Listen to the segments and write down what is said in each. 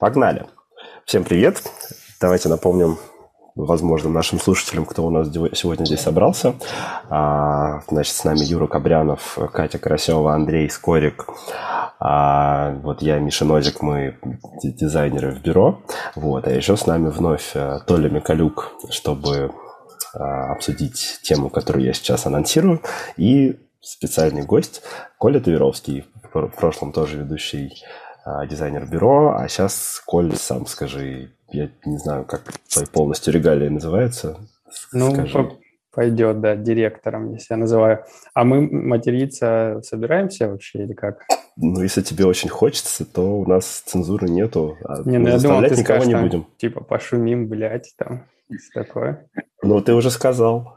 Погнали. Всем привет. Давайте напомним возможно, нашим слушателям, кто у нас сегодня здесь собрался. А, значит, с нами Юра Кобрянов, Катя Карасева, Андрей Скорик. А, вот я, Миша Нозик, мы дизайнеры в бюро. Вот, а еще с нами вновь э, Толя Микалюк, чтобы а, обсудить тему, которую я сейчас анонсирую. И специальный гость Коля Таверовский, в прошлом тоже ведущий дизайнер бюро, а сейчас, Коль, сам скажи, я не знаю, как твои полностью регалии называются. Ну, по пойдет, да, директором, если я называю. А мы материться собираемся вообще или как? Ну, если тебе очень хочется, то у нас цензуры нету. А не, ну я думал, ты скажешь, не там, будем. типа, пошумим, блядь, там, такое. Ну, ты уже сказал.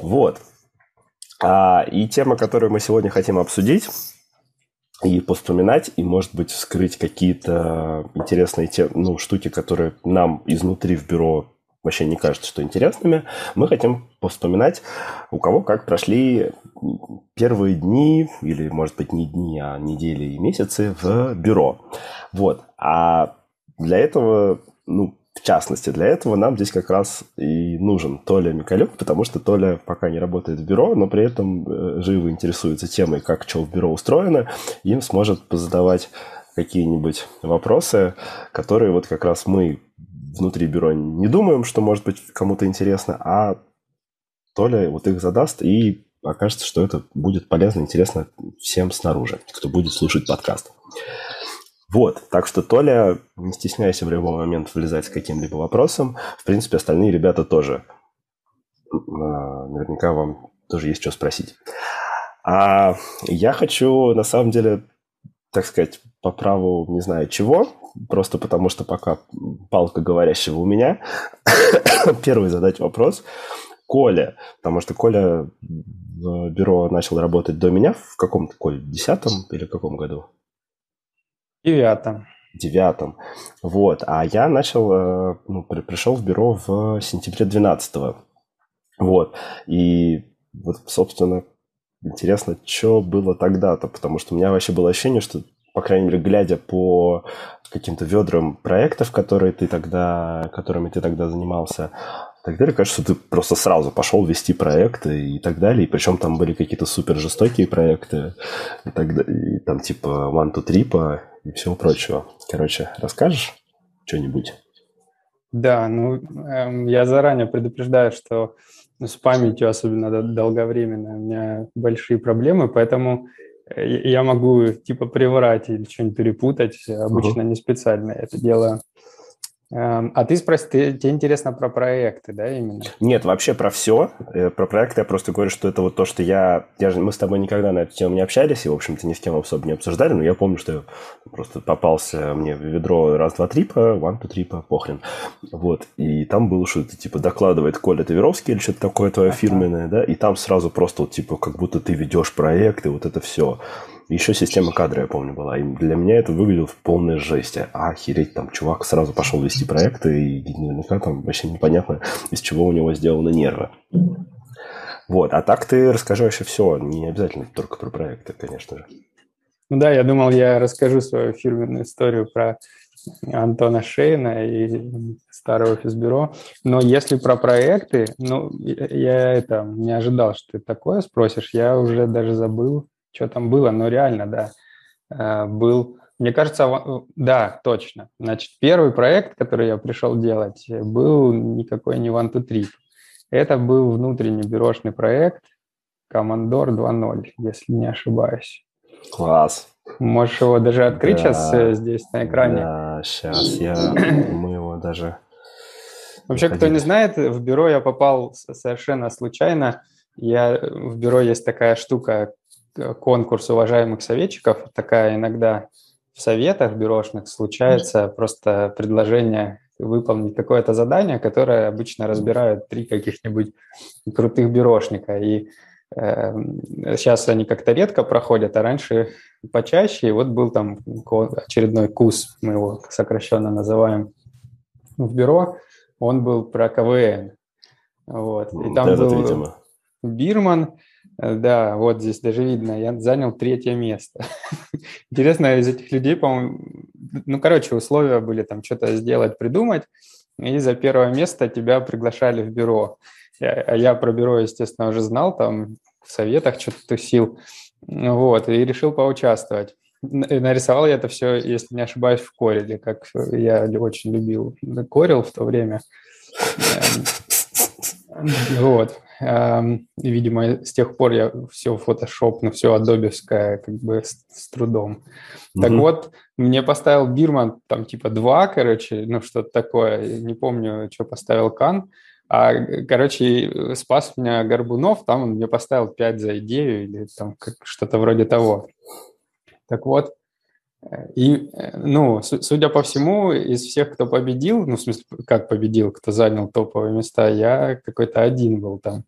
Вот. А, и тема, которую мы сегодня хотим обсудить, и поспоминать, и, может быть, вскрыть какие-то интересные те, ну, штуки, которые нам изнутри в бюро вообще не кажется, что интересными. Мы хотим вспоминать, у кого как прошли первые дни, или, может быть, не дни, а недели и месяцы в бюро. Вот. А для этого, ну, в частности, для этого нам здесь как раз и нужен Толя Микалюк, потому что Толя пока не работает в бюро, но при этом э, живо интересуется темой, как что в бюро устроено, им сможет позадавать какие-нибудь вопросы, которые вот как раз мы внутри бюро не думаем, что может быть кому-то интересно, а Толя вот их задаст и окажется, что это будет полезно, интересно всем снаружи, кто будет слушать подкаст. Вот, так что, Толя, не стесняйся в любой момент влезать с каким-либо вопросом. В принципе, остальные ребята тоже. А, наверняка вам тоже есть что спросить. А я хочу, на самом деле, так сказать, по праву не знаю чего, просто потому что пока палка говорящего у меня, первый задать вопрос Коля, потому что Коля в бюро начал работать до меня в каком-то, Коль, десятом или каком году? Девятом. Девятом. Вот. А я начал, э, ну, пришел в бюро в сентябре 12 Вот. И вот, собственно, интересно, что было тогда-то, потому что у меня вообще было ощущение, что, по крайней мере, глядя по каким-то ведрам проектов, которые ты тогда, которыми ты тогда занимался, так далее, кажется, ты просто сразу пошел вести проекты и так далее. И причем там были какие-то супер жестокие проекты и так далее. И там типа One to Trip и всего прочего. Короче, расскажешь что-нибудь? Да, ну, эм, я заранее предупреждаю, что с памятью, особенно долговременно, у меня большие проблемы, поэтому э, я могу типа приврать или что-нибудь перепутать, обычно uh-huh. не специально это делаю. Эм, а ты спроси, ты, тебе интересно про проекты, да, именно? Нет, вообще про все. Э, про проекты я просто говорю, что это вот то, что я... я же, мы с тобой никогда на эту тему не общались, и, в общем-то, ни с кем особо не обсуждали, но я помню, что просто попался мне в ведро раз-два трипа, one-two трипа, похрен. Вот. И там было что-то, типа, докладывает Коля Таверовский или что-то такое твое ага. фирменное, да, и там сразу просто, вот, типа, как будто ты ведешь проект, и вот это все. Еще система кадра, я помню, была. И для меня это выглядело в полной жести. А охереть, там чувак сразу пошел вести проекты, и наверняка там вообще непонятно, из чего у него сделаны нервы. Вот, а так ты расскажи вообще все, не обязательно только про проекты, конечно же. Ну да, я думал, я расскажу свою фирменную историю про Антона Шейна и старого офис-бюро. Но если про проекты, ну, я это не ожидал, что ты такое спросишь. Я уже даже забыл, что там было, но реально, да, э, был, мне кажется, да, точно. Значит, первый проект, который я пришел делать, был никакой не One to Trip. Это был внутренний бюрошный проект Commodore 2.0, если не ошибаюсь. Класс. Можешь его даже открыть да, сейчас э, здесь на экране? Да, сейчас я, мы его даже... Вообще, кто не знает, в бюро я попал совершенно случайно. Я, в бюро есть такая штука, конкурс уважаемых советчиков. Такая иногда в советах бюрошных случается просто предложение выполнить какое-то задание, которое обычно разбирают три каких-нибудь крутых бюрошника. И э, сейчас они как-то редко проходят, а раньше почаще. И вот был там очередной КУС, мы его сокращенно называем, в бюро. Он был про КВН. Вот. И там Этот, был видимо. Бирман, Да, вот здесь даже видно, я занял третье место. Интересно, из этих людей, по-моему, ну, короче, условия были там что-то сделать, придумать, и за первое место тебя приглашали в бюро. Я, я про бюро, естественно, уже знал, там в советах что-то тусил, вот, и решил поучаствовать. Нарисовал я это все, если не ошибаюсь, в Кореле, как я очень любил Корел в то время. Вот. Эм, видимо, с тех пор я все Photoshop, ну, все адобевское, как бы с, с трудом. Mm-hmm. Так вот, мне поставил Бирман там типа два, короче, ну, что-то такое. Не помню, что поставил Кан. А, короче, спас меня Горбунов, там он мне поставил 5 за идею или там как, что-то вроде того. Так вот, э, и, э, ну, судя по всему, из всех, кто победил, ну, в смысле, как победил, кто занял топовые места, я какой-то один был там,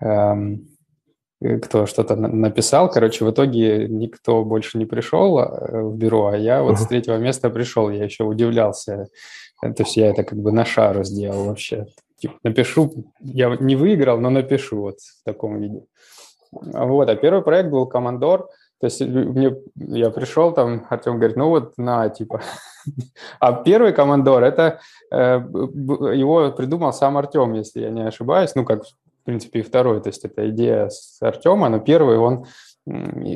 эм, э, кто что-то написал. Короче, в итоге никто больше не пришел в бюро, а я вот uh-huh. с третьего места пришел, я еще удивлялся. То есть я это как бы на шару сделал вообще. Типа, напишу, я не выиграл, но напишу вот в таком виде. Вот, а первый проект был «Командор», то есть мне, я пришел, там Артем говорит, ну вот на, типа. А первый командор, это э, его придумал сам Артем, если я не ошибаюсь, ну как, в принципе, и второй, то есть это идея с Артема, но первый он,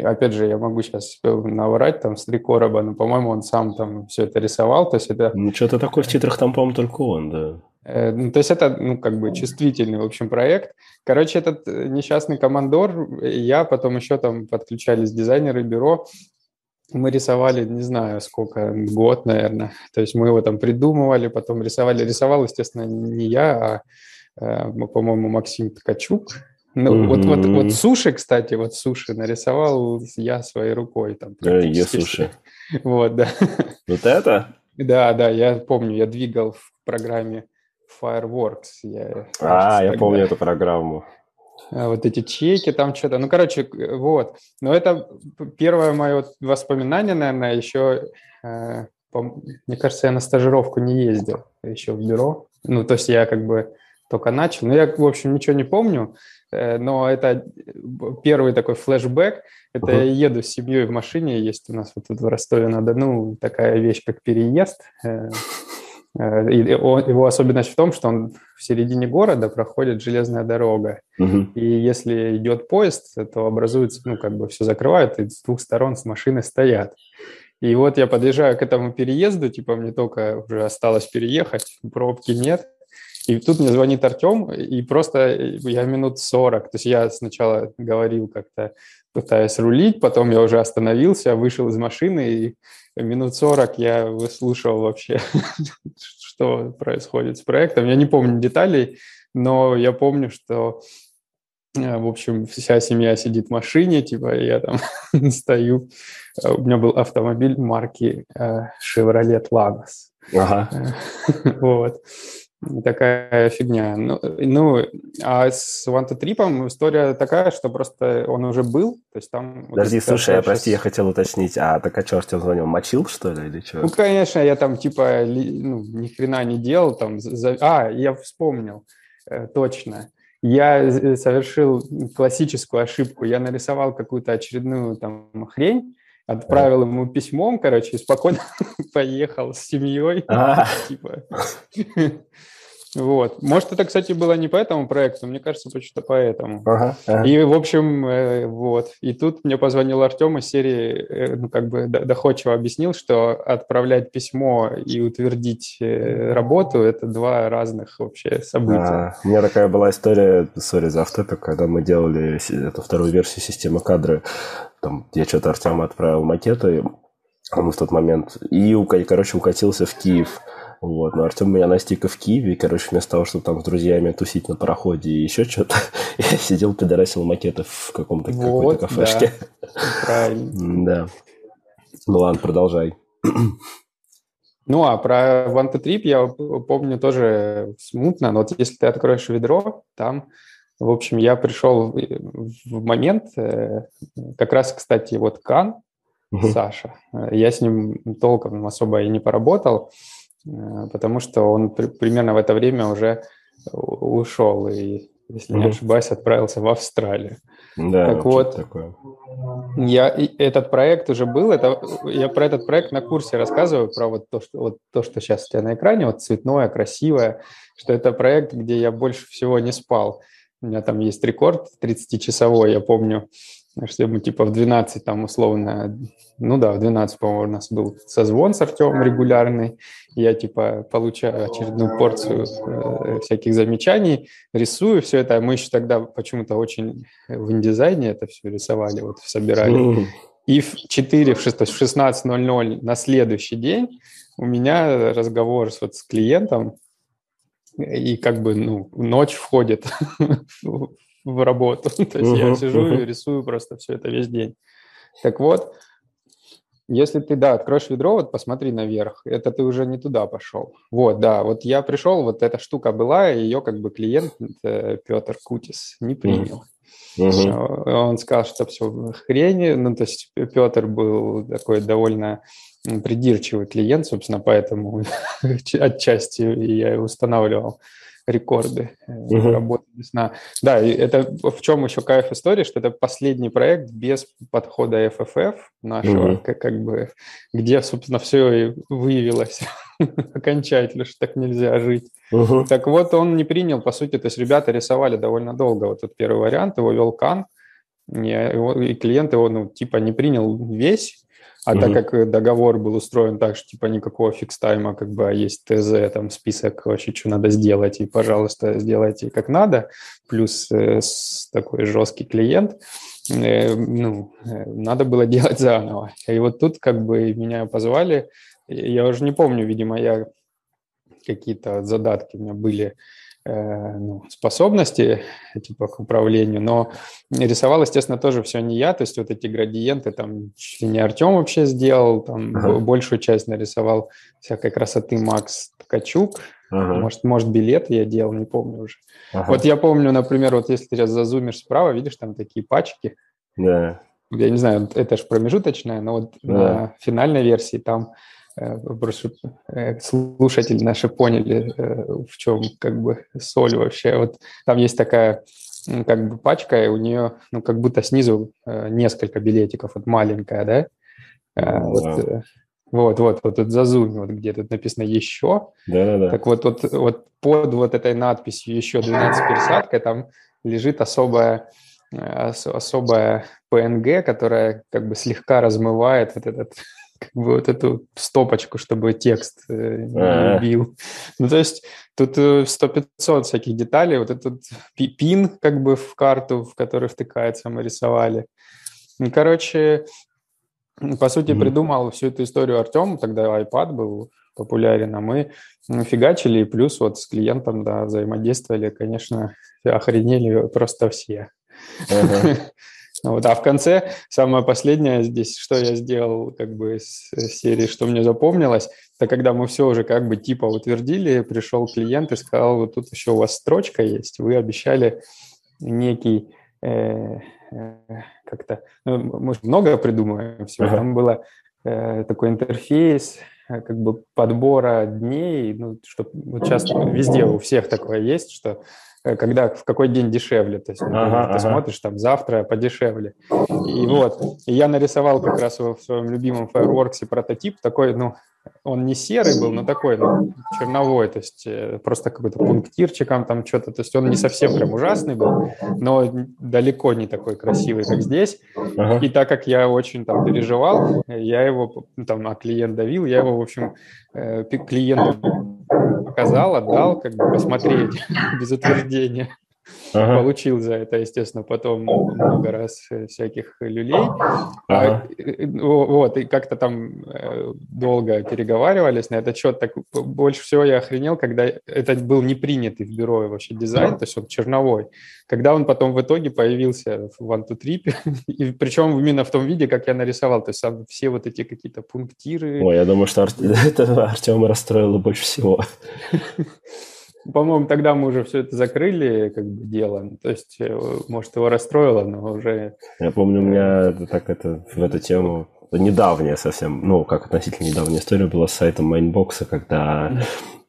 опять же, я могу сейчас наврать там с три короба, но, по-моему, он сам там все это рисовал, то есть это... Ну, что-то такое в титрах там, по-моему, только он, да. Э, ну, то есть это, ну, как бы чувствительный, в общем, проект. Короче, этот э, несчастный командор, я, потом еще там подключались дизайнеры бюро, мы рисовали, не знаю, сколько, год, наверное. То есть мы его там придумывали, потом рисовали. Рисовал, естественно, не я, а, э, по-моему, Максим Ткачук. Ну, mm-hmm. вот, вот, вот суши, кстати, вот суши нарисовал я своей рукой. Там, я суши. Вот, да. Вот это? Да, да, я помню, я двигал в программе Fireworks. Я, а, я помню эту программу. А, вот эти чеки там что-то. Ну, короче, вот. Но это первое мое воспоминание, наверное, еще... Э, мне кажется, я на стажировку не ездил еще в бюро. Ну, то есть я как бы только начал. Ну, я, в общем, ничего не помню, э, но это первый такой флешбэк. Это uh-huh. я еду с семьей в машине, есть у нас вот тут в Ростове-на-Дону такая вещь, как переезд. Э, Э, его особенность в том, что он в середине города проходит железная дорога. Угу. И если идет поезд, то образуется, ну, как бы все закрывают, и с двух сторон с машины стоят. И вот я подъезжаю к этому переезду, типа мне только уже осталось переехать, пробки нет. И тут мне звонит Артем, и просто я минут 40, то есть я сначала говорил как-то, пытаясь рулить, потом я уже остановился, вышел из машины, и минут 40 я выслушивал вообще, что происходит с проектом. Я не помню деталей, но я помню, что э, в общем, вся семья сидит в машине, типа, я там стою. У меня был автомобиль марки э, Chevrolet Lagos. Ага. вот такая фигня. Ну, ну, а с to Trip история такая, что просто он уже был, то есть там... Подожди, вот, слушай, я, прости, я хотел уточнить, а так а что, Артем звонил, мочил, что ли, или что? Ну, конечно, я там, типа, ну, ни хрена не делал, там, за... а, я вспомнил, э, точно. Я совершил классическую ошибку, я нарисовал какую-то очередную там хрень, отправил ему письмом, короче, и спокойно поехал с семьей. А. Типа. Вот. Может, это, кстати, было не по этому проекту, мне кажется, почему-то по этому. Ага, ага. И, в общем, э, вот. И тут мне позвонил Артем из серии, э, ну, как бы доходчиво объяснил, что отправлять письмо и утвердить э, работу – это два разных вообще события. А, у меня такая была история, сори за автопик, когда мы делали эту вторую версию системы кадры, там, я что-то Артему отправил макеты, он в тот момент, и, короче, укатился в Киев – вот, но Артем меня настиг в Киеве, короче, вместо того, чтобы там с друзьями тусить на пароходе и еще что-то, я сидел, пидорасил макеты в каком-то вот, какой-то кафешке. Да, правильно. Да. Ну ладно, продолжай. Ну, а про One to Trip я помню тоже смутно, но вот если ты откроешь ведро, там, в общем, я пришел в момент, э, как раз, кстати, вот Кан, Саша, я с ним толком особо и не поработал, Э, потому что он при, примерно в это время уже ушел. И если не ошибаюсь, отправился в Австралию. Да, так вот, такое. Я, этот проект уже был, это, я про этот проект на курсе рассказываю, про вот то, что, вот то, что сейчас у тебя на экране, вот цветное, красивое, что это проект, где я больше всего не спал. У меня там есть рекорд 30-часовой, я помню, что мы типа в 12 там условно, ну да, в 12, по-моему, у нас был созвон с Артемом регулярный, я типа получаю очередную порцию э, всяких замечаний, рисую все это, мы еще тогда почему-то очень в индизайне это все рисовали, вот собирали. И в 4, в 16.00 на следующий день у меня разговор с, вот, с клиентом, и как бы ну, ночь входит в работу. То есть я сижу и рисую просто все это весь день. Так вот, если ты, да, откроешь ведро, вот посмотри наверх, это ты уже не туда пошел. Вот, да, вот я пришел, вот эта штука была, и ее как бы клиент э, Петр Кутис не принял. Uh-huh. Он сказал, что все хрень, ну, то есть Петр был такой довольно придирчивый клиент, собственно, поэтому отчасти я устанавливал рекорды угу. работы весна. Да, и это в чем еще кайф истории, что это последний проект без подхода FFF нашего, угу. как, как бы, где, собственно, все и выявилось окончательно, что так нельзя жить. Угу. Так вот, он не принял, по сути, то есть ребята рисовали довольно долго. Вот этот первый вариант, его вел Кан, и клиент его, ну, типа, не принял весь, а угу. так как договор был устроен так, что типа никакого фикс-тайма, как бы, а есть ТЗ, там список вообще, что надо сделать, и, пожалуйста, сделайте как надо, плюс э, такой жесткий клиент, э, ну, э, надо было делать заново. И вот тут как бы меня позвали, я уже не помню, видимо, я какие-то задатки у меня были, Э, ну, способности типа к управлению, но рисовал, естественно, тоже все не я, то есть вот эти градиенты там не Артем вообще сделал, там ага. большую часть нарисовал всякой красоты Макс Ткачук, ага. может, может билеты я делал, не помню уже. Ага. Вот я помню, например, вот если ты сейчас зазумишь справа, видишь там такие пачки, да. я не знаю, это же промежуточная, но вот да. на финальной версии там Просто э, слушатели наши поняли, э, в чем как бы соль вообще. Вот там есть такая как бы пачка, и у нее, ну, как будто снизу э, несколько билетиков, вот маленькая, да? Mm-hmm. Вот, вот, вот, вот тут за зум, вот где тут написано «еще». Да-да-да. Так вот, вот, вот под вот этой надписью «еще 12 пересадка» там лежит особая особая PNG, которая как бы слегка размывает вот этот как бы вот эту стопочку, чтобы текст э, не бил. Ну, то есть тут 100-500 э, всяких деталей. Вот этот пин как бы в карту, в которую втыкается, мы рисовали. И, короче, по сути, придумал всю эту историю Артем, тогда iPad был популярен, а мы фигачили, и плюс вот с клиентом, да, взаимодействовали, конечно, охренели просто все. Uh-huh. Вот. А в конце самое последнее здесь, что я сделал как бы из серии, что мне запомнилось, это когда мы все уже как бы типа утвердили, пришел клиент и сказал, вот тут еще у вас строчка есть, вы обещали некий э, э, как-то, ну, мы много придумываем всего, ага. там было э, такой интерфейс, э, как бы подбора дней, ну, что вот сейчас везде у всех такое есть, что когда в какой день дешевле. То есть, например, ага, ты ага. смотришь там завтра подешевле. И вот, и я нарисовал как раз в своем любимом Fireworks прототип такой, ну, он не серый был, но такой, ну, черновой, то есть э, просто какой-то пунктирчиком там что-то, то есть он не совсем прям ужасный был, но далеко не такой красивый, как здесь. Ага. И так как я очень там переживал, я его, там, а клиент давил, я его, в общем, э, клиенту показал, отдал, как бы посмотреть без утверждения. Ага. Получил за это, естественно, потом много раз э, всяких люлей. А, ага. А, вот, и как-то там долго переговаривались на этот счет. Так больше всего я охренел, когда это был не принятый в бюро вообще дизайн, то есть он черновой. Когда он потом в итоге появился в One to Trip, и причем именно в том виде, как я нарисовал, то есть все вот эти какие-то пунктиры. Ой, я думаю, что Артема расстроило больше всего. По-моему, тогда мы уже все это закрыли, как бы дело. То есть, э, может, его расстроило, но уже... Я помню, у меня так это в эту тему недавняя совсем, ну, как относительно недавняя история была с сайтом Mindbox а, когда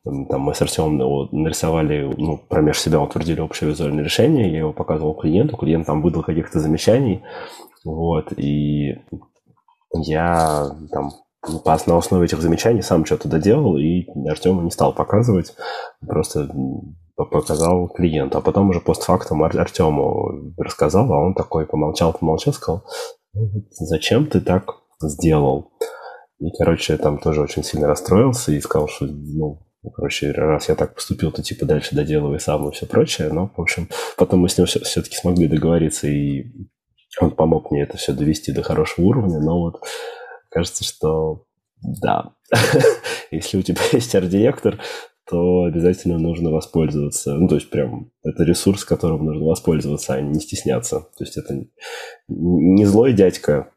там мы с Артемом нарисовали, ну, промеж себя утвердили общее визуальное решение, я его показывал клиенту, клиент там выдал каких-то замечаний, вот, и я там на основе этих замечаний сам что-то доделал, и Артему не стал показывать, просто показал клиенту. А потом уже постфактум Ар- Артему рассказал, а он такой помолчал, помолчал, сказал, «Ну, зачем ты так сделал? И, короче, там тоже очень сильно расстроился и сказал, что, ну, короче, раз я так поступил, то типа дальше доделывай сам и все прочее. Но, в общем, потом мы с ним все- все-таки смогли договориться, и он помог мне это все довести до хорошего уровня. Но вот кажется, что да, если у тебя есть арт-директор, то обязательно нужно воспользоваться. Ну, то есть прям это ресурс, которым нужно воспользоваться, а не стесняться. То есть это не злой дядька,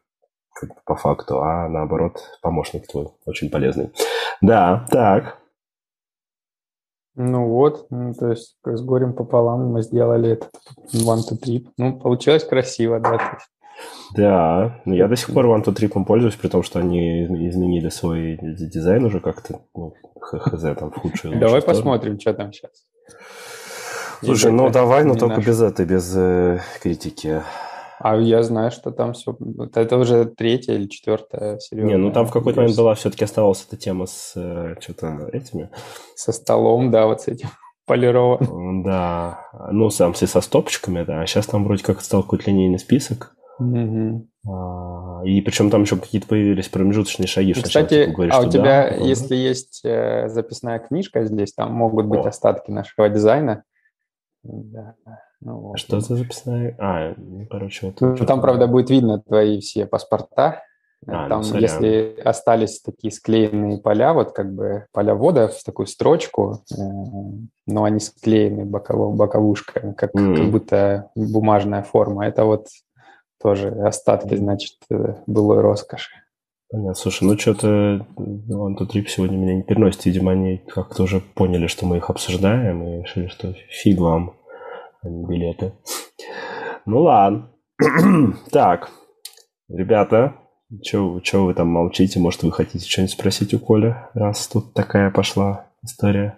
как по факту, а наоборот помощник твой, очень полезный. Да, так. Ну вот, ну, то есть с горем пополам мы сделали этот one to trip. Ну, получилось красиво, да. Да, но я до сих пор One Trip пользуюсь, при том, что они изменили свой дизайн уже как-то, ну, хз, там, в худшую Давай посмотрим, что там сейчас. Слушай, ну давай, но только без этой, без э, критики. А я знаю, что там все... Это уже третья или четвертая серия. Не, ну там в какой-то момент была, все-таки оставалась эта тема с э, что-то этими. Со столом, да, вот с этим полирован. Да, ну сам со стопочками, да. А сейчас там вроде как стал какой-то линейный список. Угу. И причем там еще какие-то появились промежуточные шаги. Ну, кстати, типа, говоришь, а у тебя, да, если да. есть э, записная книжка здесь, там могут быть О. остатки нашего дизайна. Да. Ну, вот. Что за записная? А, ну, короче, вот. Ну, там, правда, будет видно твои все паспорта. А, там, ну, если остались такие склеенные поля, вот как бы поля ввода в такую строчку, э, но они склеены боково, боковушками, как, mm. как будто бумажная форма. Это вот тоже остатки, значит, э, былой роскоши. Понятно. Слушай, ну что-то One Two Trip сегодня меня не переносит. Видимо, они как-то уже поняли, что мы их обсуждаем, и решили, что фиг вам, а не билеты. Ну ладно. так, ребята, что вы там молчите? Может, вы хотите что-нибудь спросить у Коли, раз тут такая пошла история?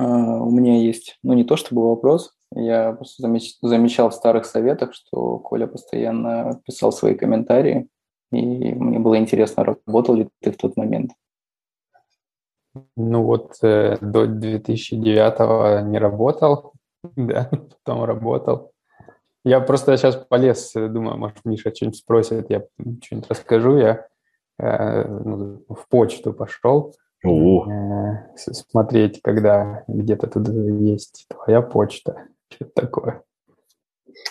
Uh, у меня есть, ну не то чтобы вопрос, я просто замеч- замечал в старых советах, что Коля постоянно писал свои комментарии, и мне было интересно, работал ли ты в тот момент. Ну вот э, до 2009 не работал, да, потом работал. Я просто сейчас полез, думаю, может, Миша что-нибудь спросит, я что-нибудь расскажу. Я э, ну, в почту пошел, э, смотреть, когда где-то тут есть твоя почта. Что-то такое.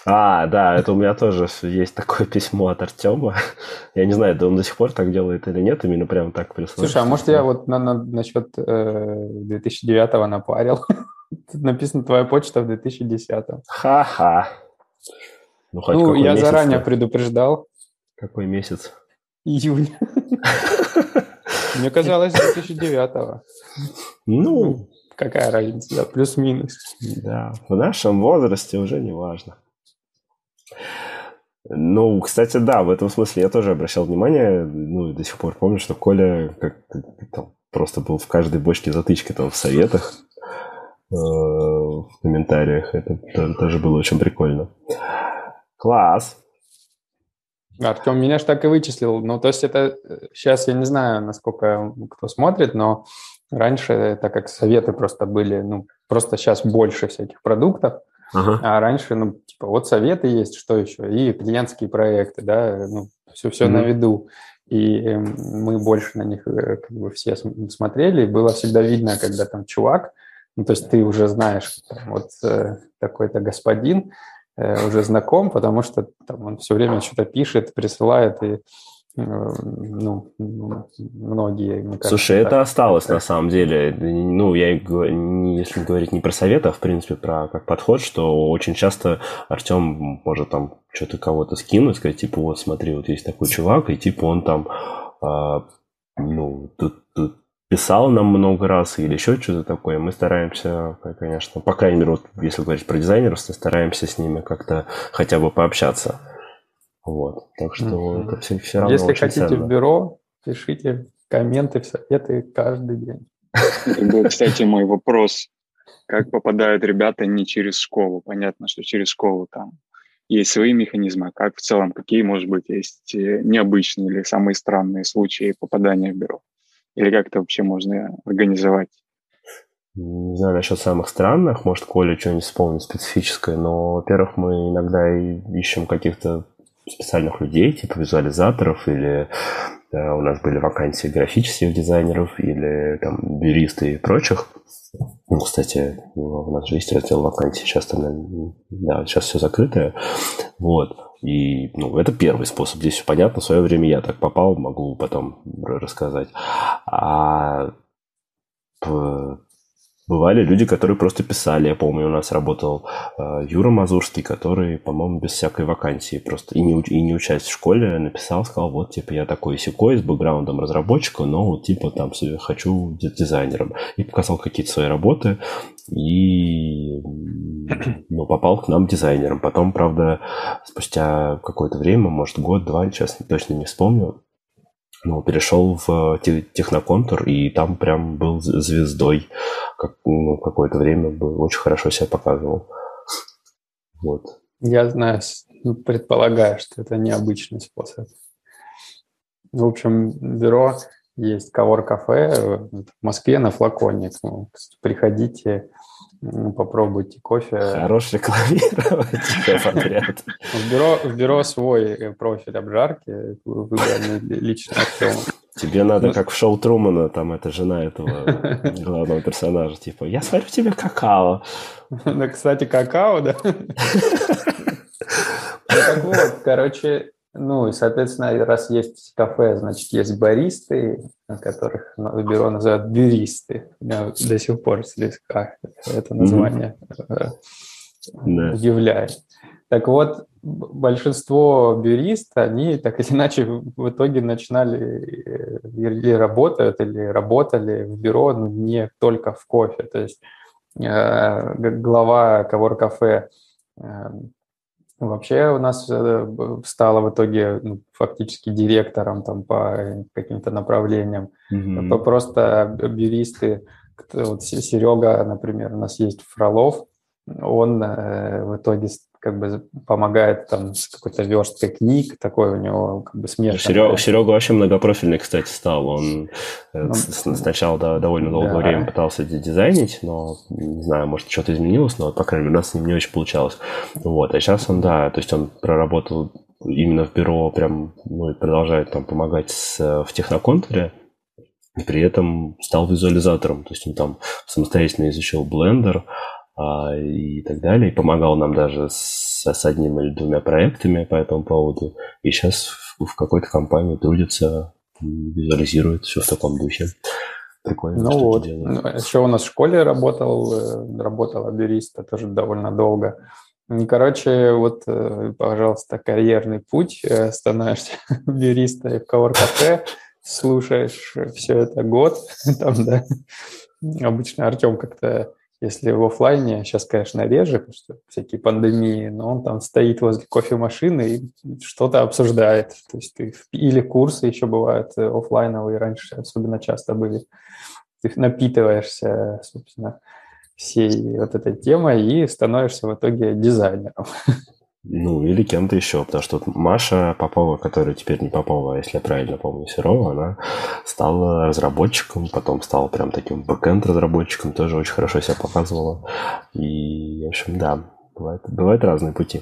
А, да, это у меня тоже есть такое письмо от Артема. Я не знаю, да он до сих пор так делает или нет, именно прям так прислал. Слушай, а может я вот на, на, насчет э, 2009-го напарил? Тут написано твоя почта в 2010-м. Ха-ха. Ну, хоть ну я заранее предупреждал. Какой месяц? Июнь. Мне казалось, 2009-го. Ну, Какая разница, да, плюс-минус. Да, в нашем возрасте уже не важно. Ну, кстати, да, в этом смысле я тоже обращал внимание, ну, и до сих пор помню, что Коля как там, просто был в каждой бочке затычки там в советах, э, в комментариях. Это тоже было очень прикольно. Класс. Артем меня же так и вычислил. Ну, то есть это сейчас э, я не знаю, насколько кто смотрит, но Раньше, так как советы просто были, ну, просто сейчас больше всяких продуктов, ага. а раньше, ну, типа, вот советы есть, что еще, и клиентские проекты, да, ну, все, все mm-hmm. на виду. И э, мы больше на них э, как бы все смотрели, было всегда видно, когда там чувак, ну, то есть ты уже знаешь, там, вот э, такой-то господин, э, уже знаком, потому что там он все время что-то пишет, присылает, и ну, многие, мне кажется. Слушай, это осталось на самом деле. Ну, я, если говорить не про советы, а в принципе про как подход, что очень часто Артем может там что-то кого-то скинуть, сказать, типа, вот смотри, вот есть такой чувак, и типа он там, э, ну, тут, тут писал нам много раз или еще что-то такое, мы стараемся, конечно, по крайней мере, вот если говорить про дизайнеров, стараемся с ними как-то хотя бы пообщаться. Вот. Так что mm-hmm. это все, все равно Если очень хотите ценно. в бюро, пишите комменты в советы каждый день. Это был, кстати, мой вопрос. Как попадают ребята не через школу? Понятно, что через школу там есть свои механизмы. А как в целом, какие, может быть, есть э, необычные или самые странные случаи попадания в бюро? Или как это вообще можно организовать? Не знаю насчет самых странных, может, Коля что-нибудь вспомнит специфическое, но, во-первых, мы иногда ищем каких-то специальных людей, типа визуализаторов, или да, у нас были вакансии графических дизайнеров, или там юристы и прочих. Ну, кстати, у нас же есть раздел вакансий, сейчас там, да, сейчас все закрытое. Вот. И, ну, это первый способ. Здесь все понятно. В свое время я так попал, могу потом рассказать. А Бывали люди, которые просто писали. Я помню, у нас работал э, Юра Мазурский, который, по-моему, без всякой вакансии просто и не, и не учась в школе, написал, сказал, вот, типа, я такой секой с бэкграундом разработчика, но вот, типа, там, хочу дизайнером. И показал какие-то свои работы, и ну, попал к нам дизайнером. Потом, правда, спустя какое-то время, может, год-два, сейчас точно не вспомню, ну, перешел в техноконтур, и там прям был звездой. Как, ну, какое-то время был, очень хорошо себя показывал. Вот. Я знаю, ну, предполагаю, что это необычный способ. В общем, бюро есть Кавор-кафе в Москве на флаконе. Ну, приходите, ну, попробуйте кофе. Хорош рекламировать подряд. В бюро, в бюро свой э, профиль обжарки, выбранный лично. Тебе надо, ну, как в шоу Трумана, там это жена этого главного персонажа, типа, я сварю тебе какао. Ну, кстати, какао, да? Ну, так вот, короче, ну и, соответственно, раз есть кафе, значит, есть баристы, которых в бюро называют бюристы. Меня до сих пор слегка это название mm-hmm. удивляет. Так вот, большинство бюрист, они так или иначе в итоге начинали э, или работают, или работали в бюро, но не только в кофе. То есть э, глава Кавор Кафе э, Вообще у нас э, стала в итоге ну, фактически директором там по каким-то направлениям. Mm-hmm. Просто бюристы, вот Серега, например, у нас есть Фролов, он э, в итоге как бы помогает там с какой-то версткой книг, такой у него как бы смешанный. Серега, Серега вообще многопрофильный, кстати, стал. Он э, ну, сначала да, довольно долгое да. время пытался дизайнить, но, не знаю, может, что-то изменилось, но, по крайней мере, у нас с ним не очень получалось. Вот, а сейчас он, да, то есть он проработал именно в бюро, прям, ну, и продолжает там помогать с, в техноконтуре, и при этом стал визуализатором, то есть он там самостоятельно изучил Blender, и так далее. И помогал нам даже с, с одним или двумя проектами по этому поводу. И сейчас в, в какой-то компании трудится, визуализирует все в таком духе. Прикольно, ну вот. Ну, еще у нас в школе работал, э, работал аберист, тоже довольно долго. И, короче, вот, э, пожалуйста, карьерный путь, э, становишься аберистом в кавер-кафе, слушаешь все это год, там, да, обычно Артем как-то если в офлайне, сейчас, конечно, реже, потому что всякие пандемии, но он там стоит возле кофемашины и что-то обсуждает. То есть ты, или курсы еще бывают э, офлайновые, раньше особенно часто были. Ты напитываешься, собственно, всей вот этой темой и становишься в итоге дизайнером. Ну, или кем-то еще, потому что Маша Попова, которая теперь не Попова, а если я правильно помню, Серова, она стала разработчиком, потом стала прям таким backend разработчиком, тоже очень хорошо себя показывала. И, в общем, да, бывают, бывают разные пути.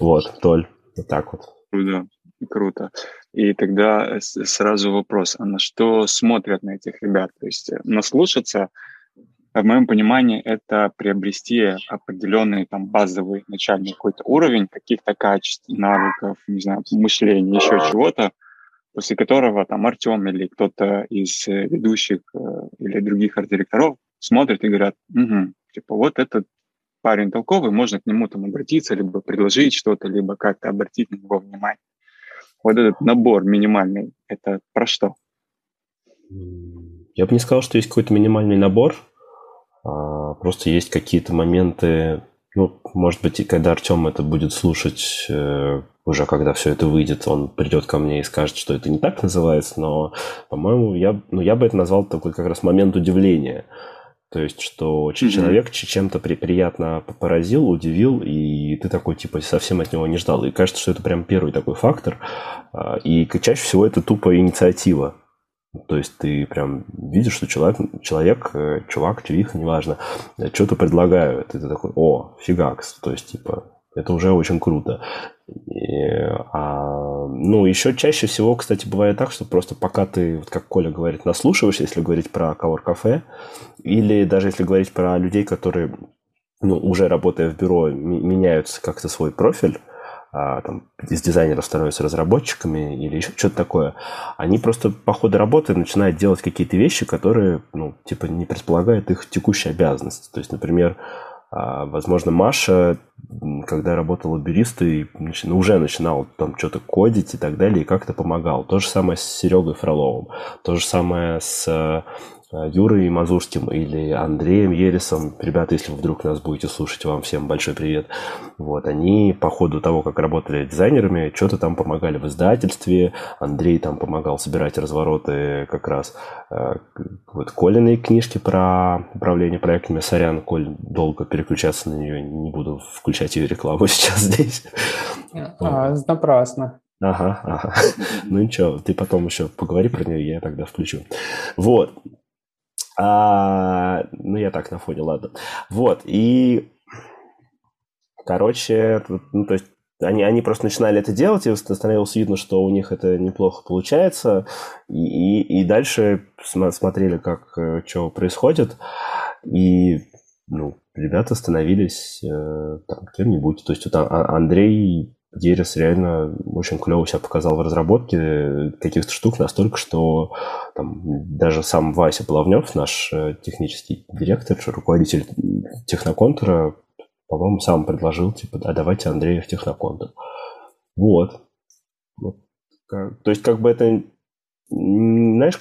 Вот, Толь, вот так вот. Круто, круто. И тогда сразу вопрос, а на что смотрят на этих ребят? То есть э, наслушаться в моем понимании, это приобрести определенный там базовый начальный какой-то уровень каких-то качеств, навыков, не знаю, мышления, еще чего-то, после которого там Артем или кто-то из э, ведущих э, или других арт-директоров смотрят и говорят, угу, типа вот этот парень толковый, можно к нему там обратиться, либо предложить что-то, либо как-то обратить на него внимание. Вот этот набор минимальный, это про что? Я бы не сказал, что есть какой-то минимальный набор. Просто есть какие-то моменты, ну, может быть, и когда Артем это будет слушать, э, уже когда все это выйдет, он придет ко мне и скажет, что это не так называется, но, по-моему, я, ну, я бы это назвал такой как раз момент удивления. То есть, что mm-hmm. человек чем-то при, приятно поразил, удивил, и ты такой, типа, совсем от него не ждал. И кажется, что это прям первый такой фактор. А, и чаще всего это тупо инициатива. То есть ты прям видишь, что человек, человек э, чувак, чувиха, неважно, что-то предлагают. И ты такой, о, фигакс. То есть, типа, это уже очень круто. И, а, ну, еще чаще всего, кстати, бывает так, что просто пока ты, вот как Коля говорит, наслушиваешься, если говорить про Кавор Кафе, или даже если говорить про людей, которые, ну, уже работая в бюро, меняются как-то свой профиль, там, из дизайнеров становятся разработчиками или еще что-то такое, они просто по ходу работы начинают делать какие-то вещи, которые, ну, типа, не предполагают их текущей обязанности. То есть, например, а, возможно, Маша, когда работала бюристой, ну, уже начинал там что-то кодить и так далее, и как-то помогал. То же самое с Серегой Фроловым, то же самое с Э, Юрой Мазурским или Андреем Ересом. Ребята, если вы вдруг нас будете слушать, вам всем большой привет. Вот, они по ходу того, как работали дизайнерами, что-то там помогали в издательстве. Андрей там помогал собирать развороты как раз э, вот Колиной книжки про управление проектами. Сорян, Коль, долго переключаться на нее не буду включать ее рекламу сейчас здесь. А, напрасно. Ага, ага. Ну ничего, ты потом еще поговори про нее, я тогда включу. Вот. А, ну, я так на фоне, ладно. Вот, и, короче, ну, то есть они, они просто начинали это делать, и становилось видно, что у них это неплохо получается, и, и, и дальше смотрели, как э, что происходит, и ну, ребята становились э, там кем-нибудь. То есть вот Андрей Дерес реально очень клево себя показал в разработке каких-то штук настолько, что там, даже сам Вася Плавнев, наш э, технический директор, руководитель техноконтура, по-моему, сам предложил, типа, а давайте Андрея в техноконтур. Вот. вот. То есть, как бы это, знаешь,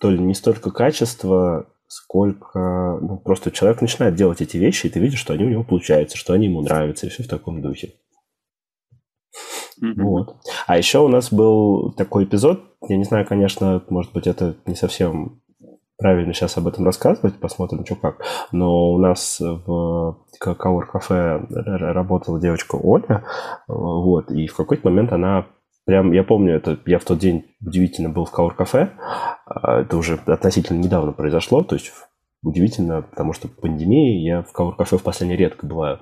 то ли не столько качество, сколько ну, просто человек начинает делать эти вещи, и ты видишь, что они у него получаются, что они ему нравятся, и все в таком духе. Mm-hmm. Вот. А еще у нас был такой эпизод, я не знаю, конечно, может быть, это не совсем правильно сейчас об этом рассказывать, посмотрим, что как. Но у нас в Кауэр кафе работала девочка Оля, вот, и в какой-то момент она Прям, я помню, это я в тот день удивительно был в Кауэр кафе. А, это уже относительно недавно произошло, то есть удивительно, потому что пандемия, я в кафе в последний редко бываю.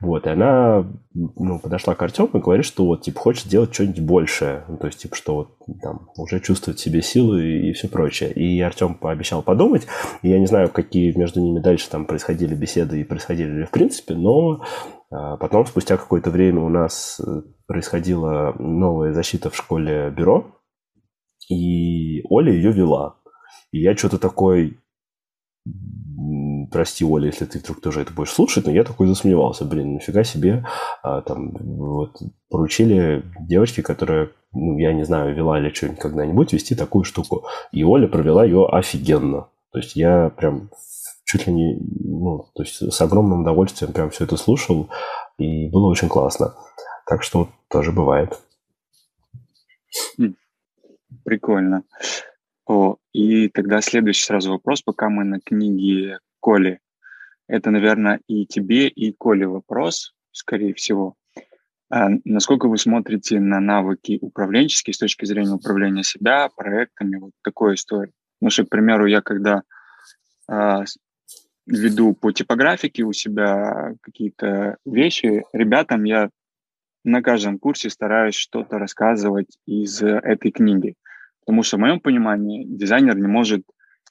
Вот, и она ну, подошла к Артему и говорит, что вот, типа, хочет сделать что-нибудь большее. Ну, то есть, типа, что вот там уже чувствует себе силы и, и все прочее. И Артем пообещал подумать. И я не знаю, какие между ними дальше там происходили беседы и происходили ли в принципе, но а, потом, спустя какое-то время у нас э, происходила новая защита в школе бюро, и Оля ее вела. И я что-то такой, прости, Оля, если ты вдруг тоже это будешь слушать, но я такой засомневался, блин, нафига себе, а, там, вот, поручили девочке, которая, ну, я не знаю, вела или что-нибудь когда-нибудь, вести такую штуку. И Оля провела ее офигенно. То есть я прям чуть ли не, ну, то есть с огромным удовольствием прям все это слушал, и было очень классно. Так что тоже бывает. Прикольно. О, и тогда следующий сразу вопрос, пока мы на книге Коли. Это, наверное, и тебе, и Коле вопрос, скорее всего. А насколько вы смотрите на навыки управленческие с точки зрения управления себя, проектами, вот такой истории? Ну, что, к примеру, я когда а, веду по типографике у себя какие-то вещи, ребятам я на каждом курсе стараюсь что-то рассказывать из этой книги. Потому что в моем понимании дизайнер не может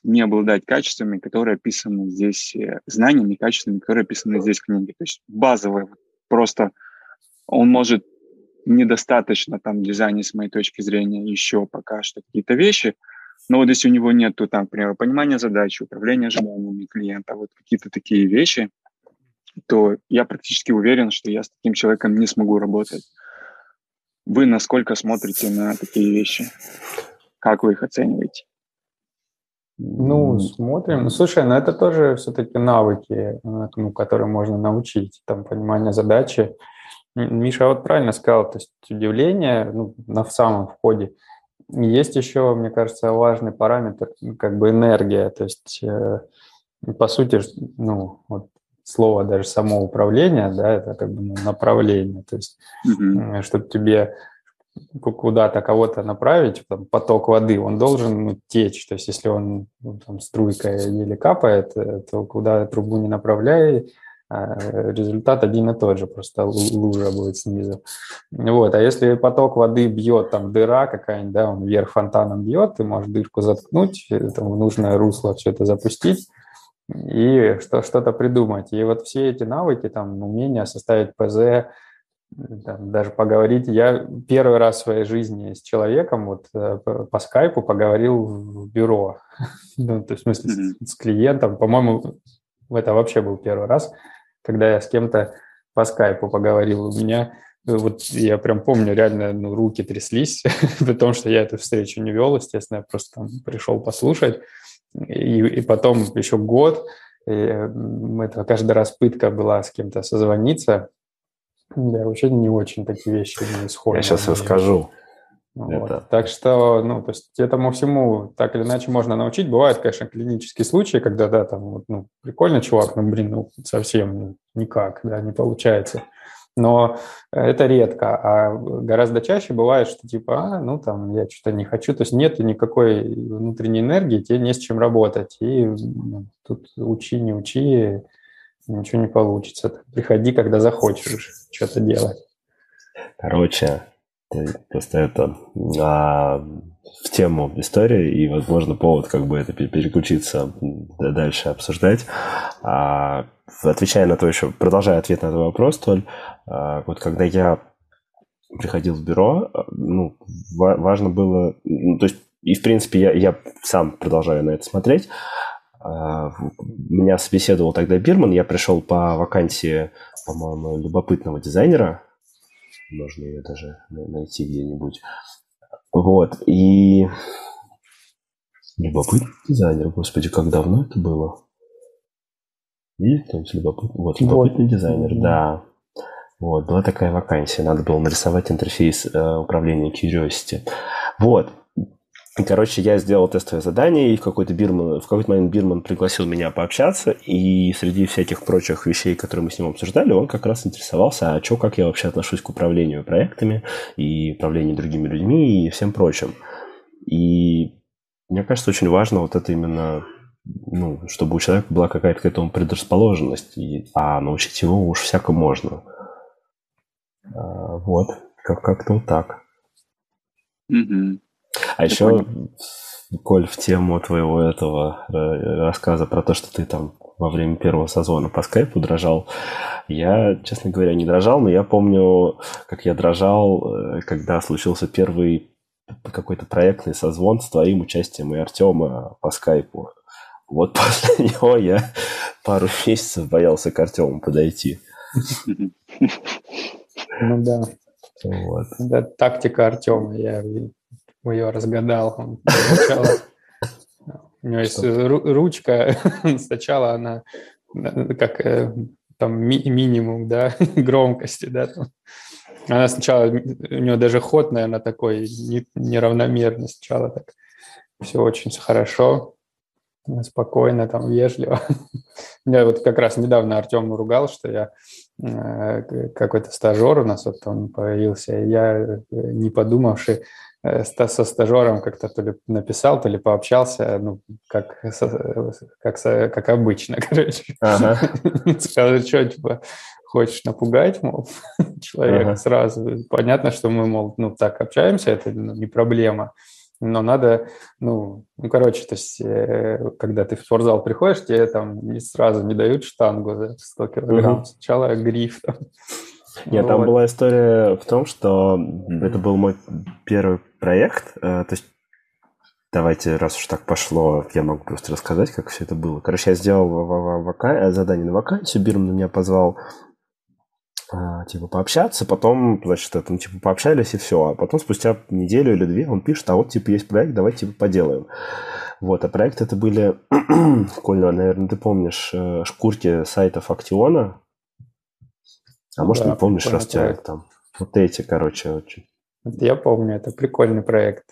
не обладать качествами, которые описаны здесь, э, знаниями, качествами, которые описаны здесь в книге. То есть базовые. Просто он может недостаточно там дизайне, с моей точки зрения, еще пока что какие-то вещи, но вот если у него нет, там, к примеру, понимания задачи, управления ожиданиями клиента, вот какие-то такие вещи, то я практически уверен, что я с таким человеком не смогу работать. Вы насколько смотрите на такие вещи? Как вы их оцениваете? Ну, смотрим. Ну, слушай, ну это тоже все-таки навыки, ну, которые можно научить, там, понимание задачи. Миша вот правильно сказал, то есть удивление ну, на в самом входе. Есть еще, мне кажется, важный параметр, как бы энергия, то есть э, по сути, ну, вот слово даже самоуправление, да, это как бы ну, направление, то есть mm-hmm. чтобы тебе куда-то кого-то направить, там, поток воды, он должен ну, течь. То есть если он ну, там, струйка еле капает, э, то куда трубу не направляй, а, результат один и тот же, просто лужа будет снизу. Вот. А если поток воды бьет, там дыра какая-нибудь, да, он вверх фонтаном бьет, ты можешь дырку заткнуть, там, в нужное русло все это запустить, и что, что-то придумать. И вот все эти навыки, там, умения составить ПЗ, там, даже поговорить. Я первый раз в своей жизни с человеком вот э, по скайпу поговорил в бюро, ну, то есть в смысле mm-hmm. с, с клиентом. По-моему, это вообще был первый раз, когда я с кем-то по скайпу поговорил. У меня э, вот я прям помню, реально ну, руки тряслись, при том, что я эту встречу не вел, естественно, я просто там пришел послушать. И, и потом еще год, и это каждый раз пытка была с кем-то созвониться, я вообще не очень такие вещи не исходят. Я сейчас расскажу. Вот. Это. Так что, ну, то есть этому всему так или иначе можно научить. Бывают, конечно, клинические случаи, когда, да, там, вот, ну, прикольно чувак, ну, блин, ну, совсем никак, да, не получается. Но это редко, а гораздо чаще бывает, что типа, а, ну, там, я что-то не хочу, то есть нет никакой внутренней энергии, тебе не с чем работать. И ну, тут учи, не учи, ничего не получится. Приходи, когда захочешь что-то делать. Короче, просто это а, в тему истории и, возможно, повод как бы это переключиться дальше обсуждать. А, отвечая на то еще, продолжая ответ на твой вопрос, Толь, а, вот когда я приходил в бюро, ну, важно было, ну, то есть, и, в принципе, я, я сам продолжаю на это смотреть, а, меня собеседовал тогда Бирман, я пришел по вакансии, по-моему, любопытного дизайнера, можно ее даже найти где-нибудь. Вот, и... Любопытный дизайнер, господи, как давно это было? Видите, кто-нибудь любопытный? Вот, любопытный вот. дизайнер, да. Вот, была такая вакансия, надо было нарисовать интерфейс э, управления Curiosity. Вот, Короче, я сделал тестовое задание, и в какой-то, Бирман, в какой-то момент Бирман пригласил меня пообщаться, и среди всяких прочих вещей, которые мы с ним обсуждали, он как раз интересовался, а что, как я вообще отношусь к управлению проектами и управлению другими людьми и всем прочим. И мне кажется, очень важно вот это именно, ну, чтобы у человека была какая-то к этому предрасположенность, и, а научить его уж всяко можно. А, вот, как- как-то вот так. Mm-hmm. А еще, Коль, в тему твоего этого э, рассказа про то, что ты там во время первого созвона по скайпу дрожал, я, честно говоря, не дрожал, но я помню, как я дрожал, э, когда случился первый какой-то проектный созвон с твоим участием и Артема по скайпу. Вот после него я пару месяцев боялся к Артему подойти. Ну да. Вот. Да, тактика Артема. Я ее разгадал. Он сначала, у него есть ручка, сначала она как э, там ми- минимум, да, громкости, да, там. Она сначала, у нее даже ход, наверное, такой неравномерный сначала так. Все очень хорошо, спокойно, там, вежливо. Я вот как раз недавно Артем ругал, что я э, какой-то стажер у нас вот он появился, и я, э, не подумавший, со стажером как-то то ли написал, то ли пообщался, ну, как, как, как обычно, короче. Ага. Сказал, что, типа, хочешь напугать, мол, человека ага. сразу. Понятно, что мы, мол, ну, так общаемся, это ну, не проблема. Но надо, ну, ну, короче, то есть, э, когда ты в спортзал приходишь, тебе там не сразу не дают штангу за 100 килограмм. Угу. Сначала гриф там. Нет, вот. там была история в том, что это был мой первый проект. Э, то есть, давайте, раз уж так пошло, я могу просто рассказать, как все это было. Короче, я сделал вака... задание на вакансию, Бирм на меня позвал а, типа пообщаться, потом, значит, это, ну, типа пообщались и все, а потом спустя неделю или две он пишет, а вот, типа, есть проект, давай, типа, поделаем. Вот, а проекты это были, Коль, наверное, ты помнишь, э, шкурки сайтов Актиона, а может, да, не помнишь растяг там. Вот эти, короче, очень. Я помню, это прикольный проект.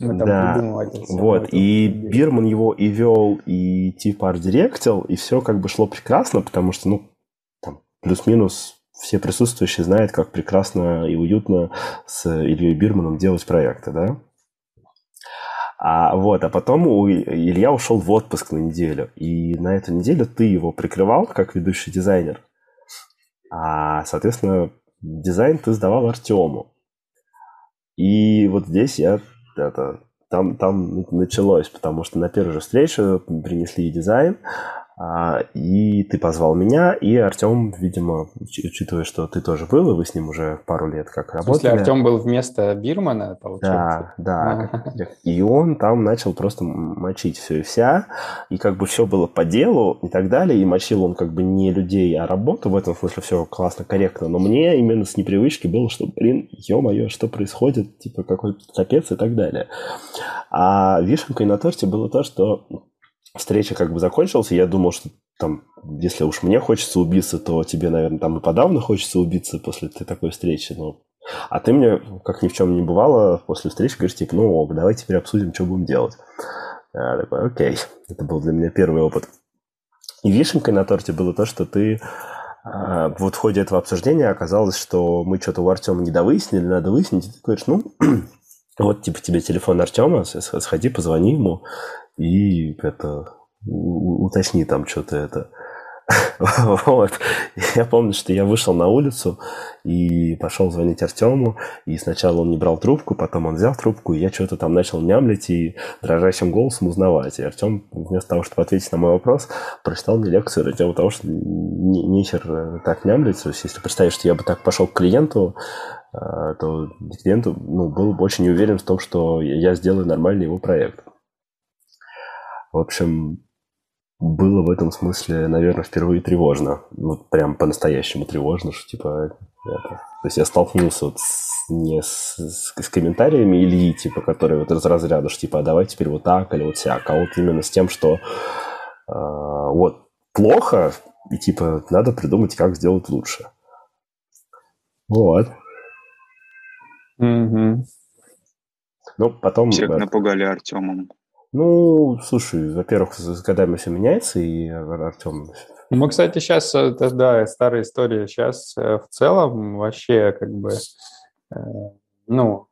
Мы там да, вот, и Бирман его и вел, и типа арт-директил, и все как бы шло прекрасно, потому что, ну, там, плюс-минус все присутствующие знают, как прекрасно и уютно с Ильей Бирманом делать проекты, да? А, вот, а потом у Илья ушел в отпуск на неделю, и на эту неделю ты его прикрывал как ведущий дизайнер. А, соответственно, дизайн ты сдавал Артему. И вот здесь я это, там, там началось, потому что на первую же встречу принесли дизайн, и ты позвал меня, и Артем, видимо, учитывая, что ты тоже был, и вы с ним уже пару лет как работали. В смысле, Артем был вместо Бирмана, получается? Да, да. И он там начал просто мочить все и вся, и как бы все было по делу и так далее, и мочил он как бы не людей, а работу, в этом смысле все классно, корректно, но мне именно с непривычки было, что, блин, ё-моё, что происходит, типа какой капец и так далее. А вишенкой на торте было то, что встреча как бы закончилась, и я думал, что там, если уж мне хочется убиться, то тебе, наверное, там и подавно хочется убиться после такой встречи. Но... А ты мне, как ни в чем не бывало, после встречи говоришь, типа, ну ок, давай теперь обсудим, что будем делать. Я такой, окей. Это был для меня первый опыт. И вишенкой на торте было то, что ты а, вот в ходе этого обсуждения оказалось, что мы что-то у Артема не довыяснили, надо выяснить. И ты говоришь, ну, вот, типа, тебе телефон Артема, сходи, позвони ему, и это уточни там что-то это. вот. Я помню, что я вышел на улицу и пошел звонить Артему, и сначала он не брал трубку, потом он взял трубку, и я что-то там начал мямлить и дрожащим голосом узнавать. И Артем, вместо того, чтобы ответить на мой вопрос, прочитал мне лекцию на тему того, что не, так мямлить. То есть, если представить, что я бы так пошел к клиенту, э, то клиенту ну, был бы очень уверен в том, что я сделаю нормальный его проект. В общем, было в этом смысле, наверное, впервые тревожно. Вот прям по-настоящему тревожно, что типа... Это... То есть я столкнулся вот с, не с, с, с комментариями Ильи, типа, которые вот из разряда, что типа, а давай теперь вот так или вот всяк, а вот именно с тем, что э, вот плохо, и типа надо придумать, как сделать лучше. Вот. Mm-hmm. Ну, потом... Всех напугали Артемом. Ну, слушай, во-первых, с годами все меняется, и Артем... Мы, кстати, сейчас, это, да, старая история, сейчас э, в целом вообще как бы, э, ну,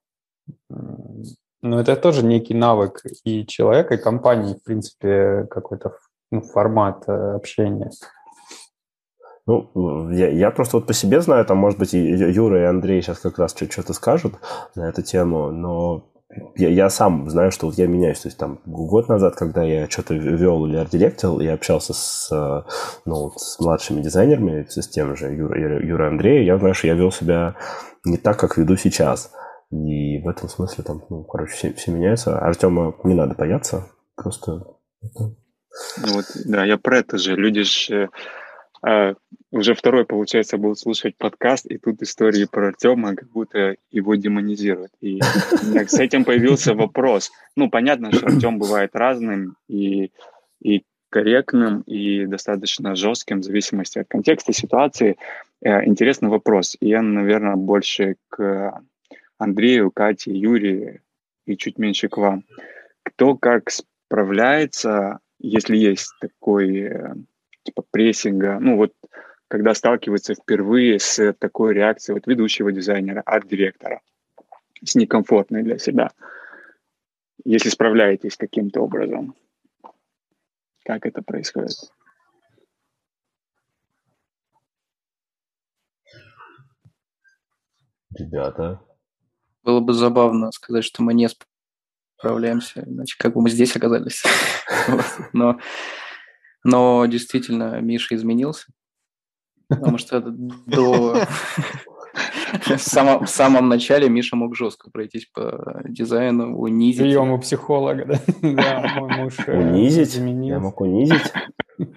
ну, это тоже некий навык и человека, и компании, в принципе, какой-то ну, формат э, общения. Ну, я, я просто вот по себе знаю, там, может быть, и Юра, и Андрей сейчас как раз что-то скажут на эту тему, но я, я сам знаю, что вот я меняюсь. То есть там год назад, когда я что-то вел или арт-директил, я общался с, ну, с младшими дизайнерами, с тем же Юрой Юра Андреем, я знаю, что я вел себя не так, как веду сейчас. И в этом смысле там, ну, короче, все, все меняется. Артема не надо бояться, просто... Ну вот, да, я про это же. Люди же а, уже второй, получается, будут слушать подкаст, и тут истории про Артема, как будто его демонизируют. И с этим появился вопрос. Ну, понятно, что Артем бывает разным и, и корректным, и достаточно жестким в зависимости от контекста, ситуации. Э, интересный вопрос. И я, наверное, больше к Андрею, Кате, Юрию и чуть меньше к вам. Кто как справляется, если есть такой э, типа прессинга, ну вот когда сталкиваются впервые с такой реакцией вот ведущего дизайнера, арт-директора, с некомфортной для себя, если справляетесь каким-то образом. Как это происходит? Ребята. Было бы забавно сказать, что мы не справляемся, иначе как бы мы здесь оказались. Но но действительно Миша изменился, потому что до... В самом, в самом начале Миша мог жестко пройтись по дизайну, унизить. Прием у психолога, да? да мой муж э, унизить? Я мог унизить?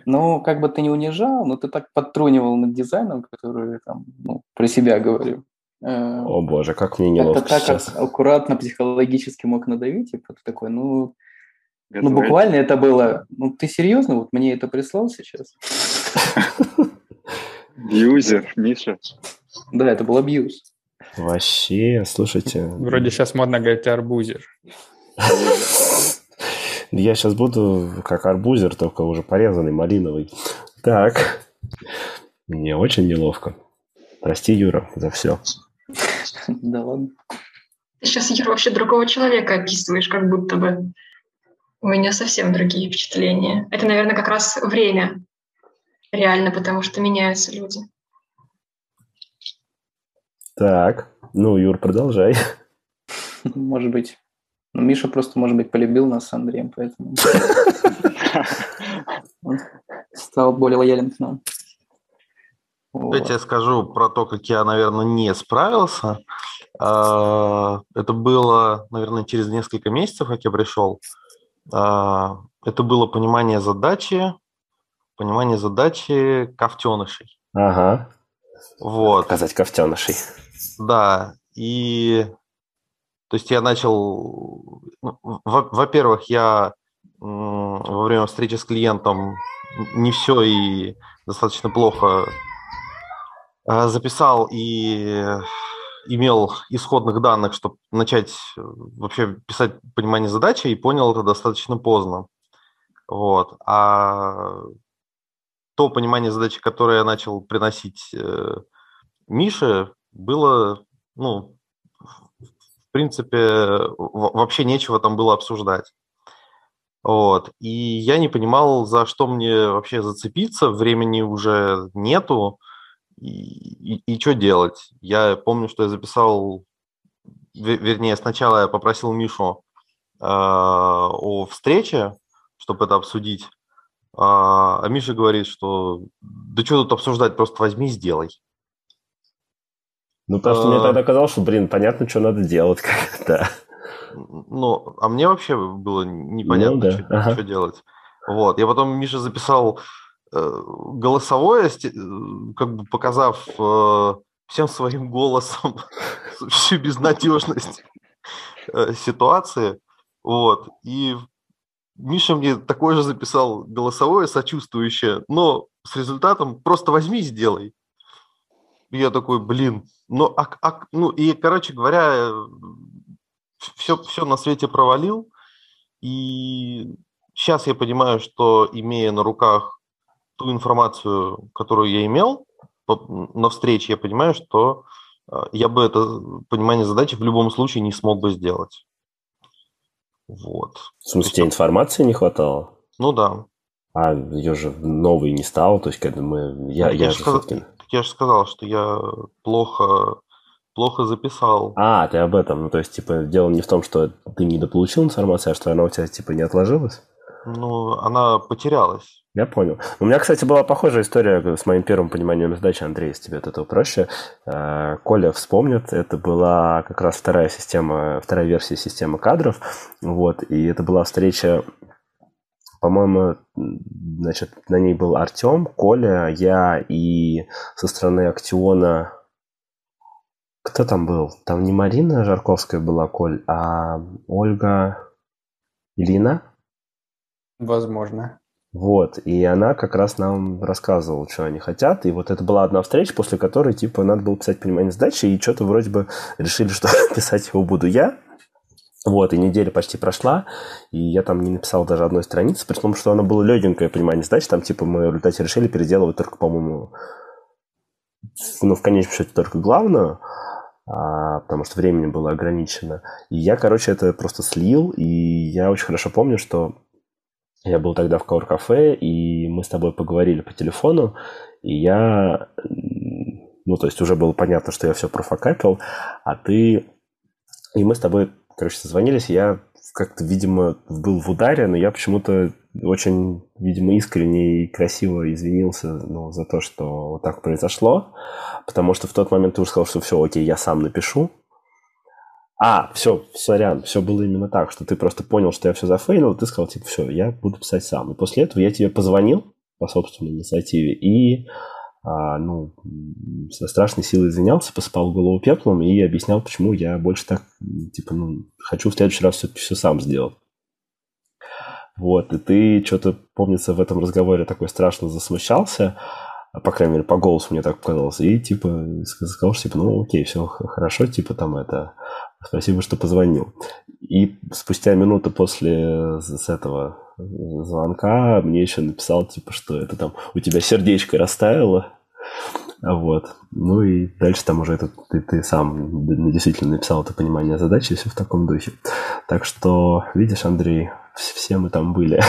Ну, как бы ты не унижал, но ты так подтрунивал над дизайном, который там, ну, про себя говорю. Э, О боже, как мне неловко Это так сейчас. аккуратно психологически мог надавить, и ты такой, ну, Ну, буквально это было... Ну, ты серьезно? Вот мне это прислал сейчас? Юзер, Миша. Да, это был абьюз. Вообще, слушайте. Вроде сейчас модно говорить арбузер. Я сейчас буду как арбузер, только уже порезанный, малиновый. Так. Мне очень неловко. Прости, Юра, за все. Да ладно. Сейчас, Юра, вообще другого человека описываешь, как будто бы. У меня совсем другие впечатления. Это, наверное, как раз время. Реально, потому что меняются люди. Так, ну, Юр, продолжай. Может быть. Ну, Миша просто, может быть, полюбил нас с Андреем, поэтому стал более лоялен к нам. Давайте я скажу про то, как я, наверное, не справился. А, это было, наверное, через несколько месяцев, как я пришел. А, это было понимание задачи, понимание задачи ковтенышей. Ага. Вот. Показать ковтенышей. Да, и то есть я начал, ну, во-первых, я во время встречи с клиентом не все и достаточно плохо а, записал и имел исходных данных, чтобы начать э, вообще писать понимание задачи, и понял это достаточно поздно. Вот. А то понимание задачи, которое я начал приносить э, Мише, было, ну, в принципе, вообще нечего там было обсуждать. Вот. И я не понимал, за что мне вообще зацепиться, времени уже нету, и, и, и что делать. Я помню, что я записал, вернее, сначала я попросил Мишу э, о встрече, чтобы это обсудить, а, а Миша говорит, что да что тут обсуждать, просто возьми и сделай. Ну, потому что мне а. тогда казалось, что, блин, понятно, что надо делать как-то. Ну, а мне вообще было непонятно, ну, да. что, ага. что делать. Вот. Я потом Миша записал голосовое, э, как бы показав э, всем своим голосом всю безнадежность э, ситуации. Вот. И Миша мне такое же записал голосовое, сочувствующее, но с результатом просто возьми и сделай. И я такой, блин, ну, а, а, ну и, короче говоря, все, все на свете провалил. И сейчас я понимаю, что имея на руках ту информацию, которую я имел на встрече, я понимаю, что а, я бы это понимание задачи в любом случае не смог бы сделать. Вот. В смысле, тебе информации не хватало? Ну да. А ее же новой не стало, то есть когда мы... Я, ну, я, я же сказал, я же сказал, что я плохо, плохо записал. А, ты об этом. Ну, то есть, типа, дело не в том, что ты недополучил информацию, а что она у тебя, типа, не отложилась? Ну, она потерялась. Я понял. У меня, кстати, была похожая история с моим первым пониманием задачи. Андрей, если тебе от этого проще. Э, Коля вспомнит, это была как раз вторая система, вторая версия системы кадров. Вот, и это была встреча по-моему, значит, на ней был Артем, Коля, я и со стороны Актиона... Кто там был? Там не Марина Жарковская была, Коль, а Ольга Ильина? Возможно. Вот, и она как раз нам рассказывала, что они хотят. И вот это была одна встреча, после которой, типа, надо было писать понимание задачи, и что-то вроде бы решили, что писать его буду я. Вот, и неделя почти прошла, и я там не написал даже одной страницы, при том, что она была легенькое понимание задач, там, типа, мы в результате решили переделывать только, по-моему, ну, в конечном счете, только главную, а, потому что времени было ограничено. И я, короче, это просто слил, и я очень хорошо помню, что я был тогда в Каур-кафе, и мы с тобой поговорили по телефону, и я, ну, то есть уже было понятно, что я все профокапил, а ты... И мы с тобой короче, созвонились, я как-то, видимо, был в ударе, но я почему-то очень, видимо, искренне и красиво извинился ну, за то, что вот так произошло, потому что в тот момент ты уже сказал, что все, окей, я сам напишу. А, все, сорян, все было именно так, что ты просто понял, что я все зафейлил, ты сказал, типа, все, я буду писать сам. И после этого я тебе позвонил по собственной инициативе и а, ну, со страшной силой извинялся, посыпал голову пеплом и объяснял, почему я больше так, типа, ну, хочу в следующий раз все-таки все сам сделать. Вот, и ты что-то, помнится, в этом разговоре такой страшно засмущался, по крайней мере, по голосу мне так показалось, и, типа, сказал, что, типа, ну, окей, все хорошо, типа, там, это, спасибо, что позвонил. И спустя минуту после с этого звонка мне еще написал, типа, что это там у тебя сердечко растаяло, вот. Ну и дальше там уже это, ты, ты сам действительно написал это понимание задачи, все в таком духе. Так что, видишь, Андрей, все мы там были.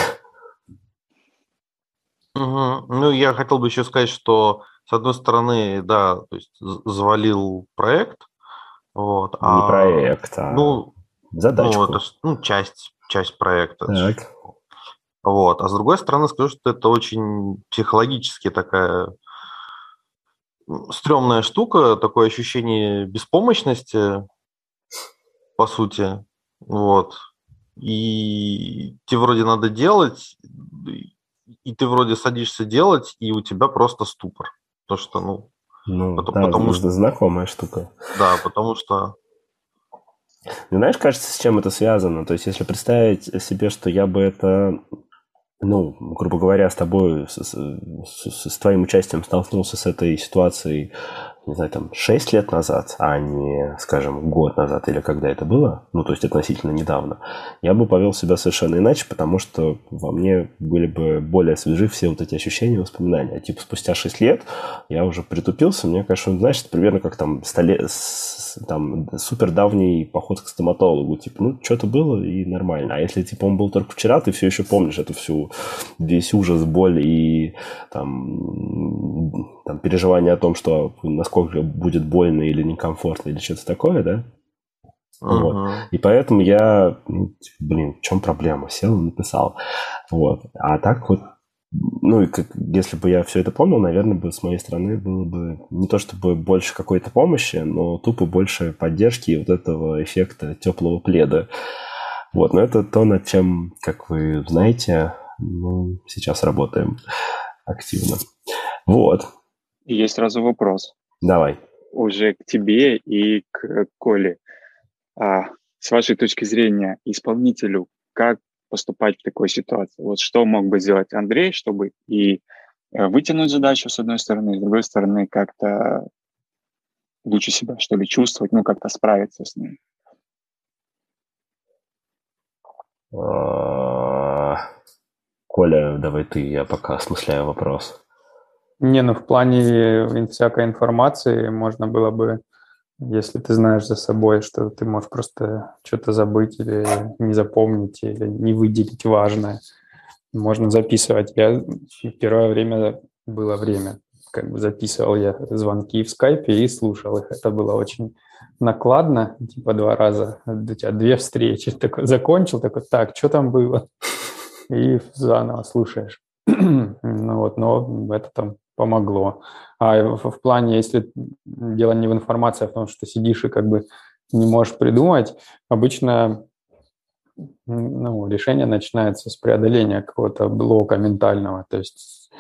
Угу. Ну, я хотел бы еще сказать, что с одной стороны, да, то есть завалил проект, вот. Не а, проект, а ну, задачку. Ну, это, ну, часть, часть проекта. Так. Вот. А с другой стороны, скажу, что это очень психологически такая стрёмная штука, такое ощущение беспомощности, по сути. Вот. И тебе вроде надо делать, и ты вроде садишься делать, и у тебя просто ступор. То, что, ну... Ну, потому, да, потому что знакомая штука. Да, потому что... Ну, знаешь, кажется, с чем это связано? То есть, если представить себе, что я бы это ну, грубо говоря, с тобой, с, с, с твоим участием столкнулся с этой ситуацией не знаю, там, 6 лет назад, а не, скажем, год назад или когда это было, ну, то есть относительно недавно, я бы повел себя совершенно иначе, потому что во мне были бы более свежи все вот эти ощущения и воспоминания. Типа спустя 6 лет я уже притупился, мне, конечно, это примерно как там, столе... там супер давний поход к стоматологу, типа, ну, что-то было и нормально. А если, типа, он был только вчера, ты все еще помнишь эту всю, весь ужас, боль и там, там переживание о том, что насколько будет больно или некомфортно, или что-то такое, да? Uh-huh. Вот. И поэтому я, ну, типа, блин, в чем проблема? Сел и написал. Вот. А так вот, ну, и как, если бы я все это помнил, наверное, бы с моей стороны было бы не то чтобы больше какой-то помощи, но тупо больше поддержки и вот этого эффекта теплого пледа. Вот, но это то, над чем, как вы знаете, мы сейчас работаем активно. Вот. Есть сразу вопрос. Давай. Уже к тебе и к Коле. А, с вашей точки зрения, исполнителю, как поступать в такой ситуации? Вот что мог бы сделать Андрей, чтобы и э, вытянуть задачу с одной стороны, с другой стороны как-то лучше себя, что ли, чувствовать, ну, как-то справиться с ним? Коля, давай ты, я пока осмысляю вопрос. Не, ну в плане всякой информации можно было бы, если ты знаешь за собой, что ты можешь просто что-то забыть или не запомнить, или не выделить важное, можно записывать. Я первое время было время, как бы записывал я звонки в скайпе и слушал их. Это было очень накладно, типа два раза, у тебя две встречи. Такой, закончил, такой, так, что там было? И заново слушаешь. ну вот, но это там помогло. А в, в плане, если дело не в информации, а в том, что сидишь и как бы не можешь придумать, обычно ну, решение начинается с преодоления какого-то блока ментального. То есть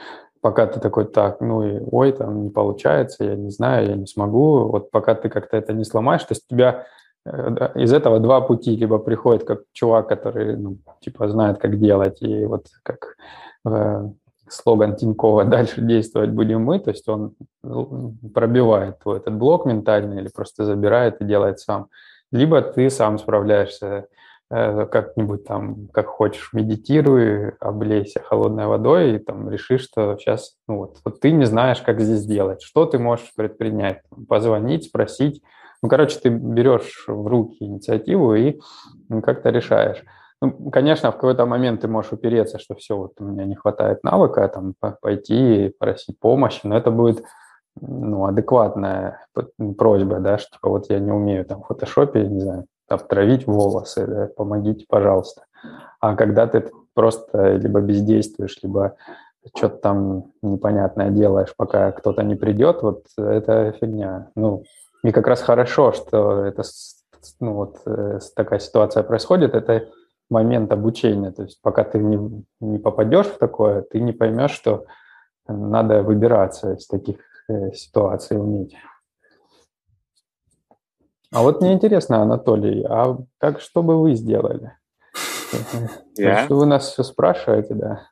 пока ты такой, так, ну и ой, там не получается, я не знаю, я не смогу, вот пока ты как-то это не сломаешь, то есть тебя из этого два пути, либо приходит как чувак, который, ну, типа, знает, как делать, и вот как э, слоган Тинькова «Дальше действовать будем мы», то есть он ну, пробивает твой этот блок ментальный или просто забирает и делает сам. Либо ты сам справляешься э, как-нибудь там, как хочешь, медитируй, облейся холодной водой и там решишь, что сейчас, ну вот, вот ты не знаешь, как здесь делать, что ты можешь предпринять, позвонить, спросить. Ну, короче, ты берешь в руки инициативу и как-то решаешь. Ну, конечно, в какой-то момент ты можешь упереться, что все, вот у меня не хватает навыка, там, пойти и просить помощи, но это будет ну, адекватная просьба, да, что типа, вот я не умею там в фотошопе, не знаю, обтравить волосы, да, помогите, пожалуйста. А когда ты просто либо бездействуешь, либо что-то там непонятное делаешь, пока кто-то не придет, вот это фигня. Ну, и как раз хорошо, что это, ну, вот э, такая ситуация происходит, это момент обучения. То есть пока ты не, не попадешь в такое, ты не поймешь, что надо выбираться из таких э, ситуаций, уметь. А вот мне интересно, Анатолий, а как, что бы вы сделали? Я? Что вы нас все спрашиваете, да?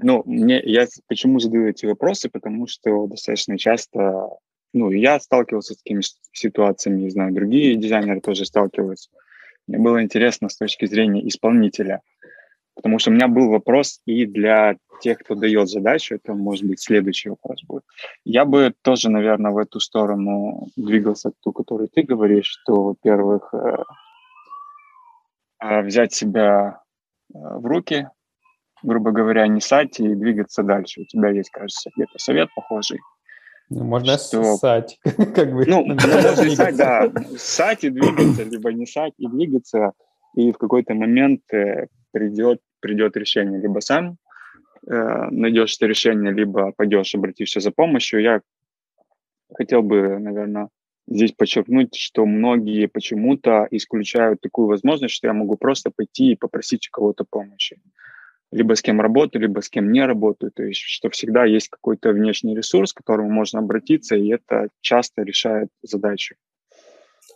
Ну, мне, я почему задаю эти вопросы, потому что достаточно часто, ну, я сталкивался с такими ситуациями, не знаю, другие дизайнеры тоже сталкиваются. Мне было интересно с точки зрения исполнителя, потому что у меня был вопрос и для тех, кто дает задачу, это может быть следующий вопрос будет. Я бы тоже, наверное, в эту сторону двигался, ту, которую ты говоришь, что, во-первых, э, э, взять себя э, в руки, грубо говоря, не ссать и двигаться дальше. У тебя есть, кажется, где-то совет похожий. Ну, можно что... ссать. как бы, ну, можно ссать, да. Ссать и двигаться, либо не ссать и двигаться. И в какой-то момент придет, придет решение. Либо сам э, найдешь это решение, либо пойдешь, обратишься за помощью. Я хотел бы, наверное, здесь подчеркнуть, что многие почему-то исключают такую возможность, что я могу просто пойти и попросить у кого-то помощи. Либо с кем работаю, либо с кем не работаю. То есть, что всегда есть какой-то внешний ресурс, к которому можно обратиться, и это часто решает задачу.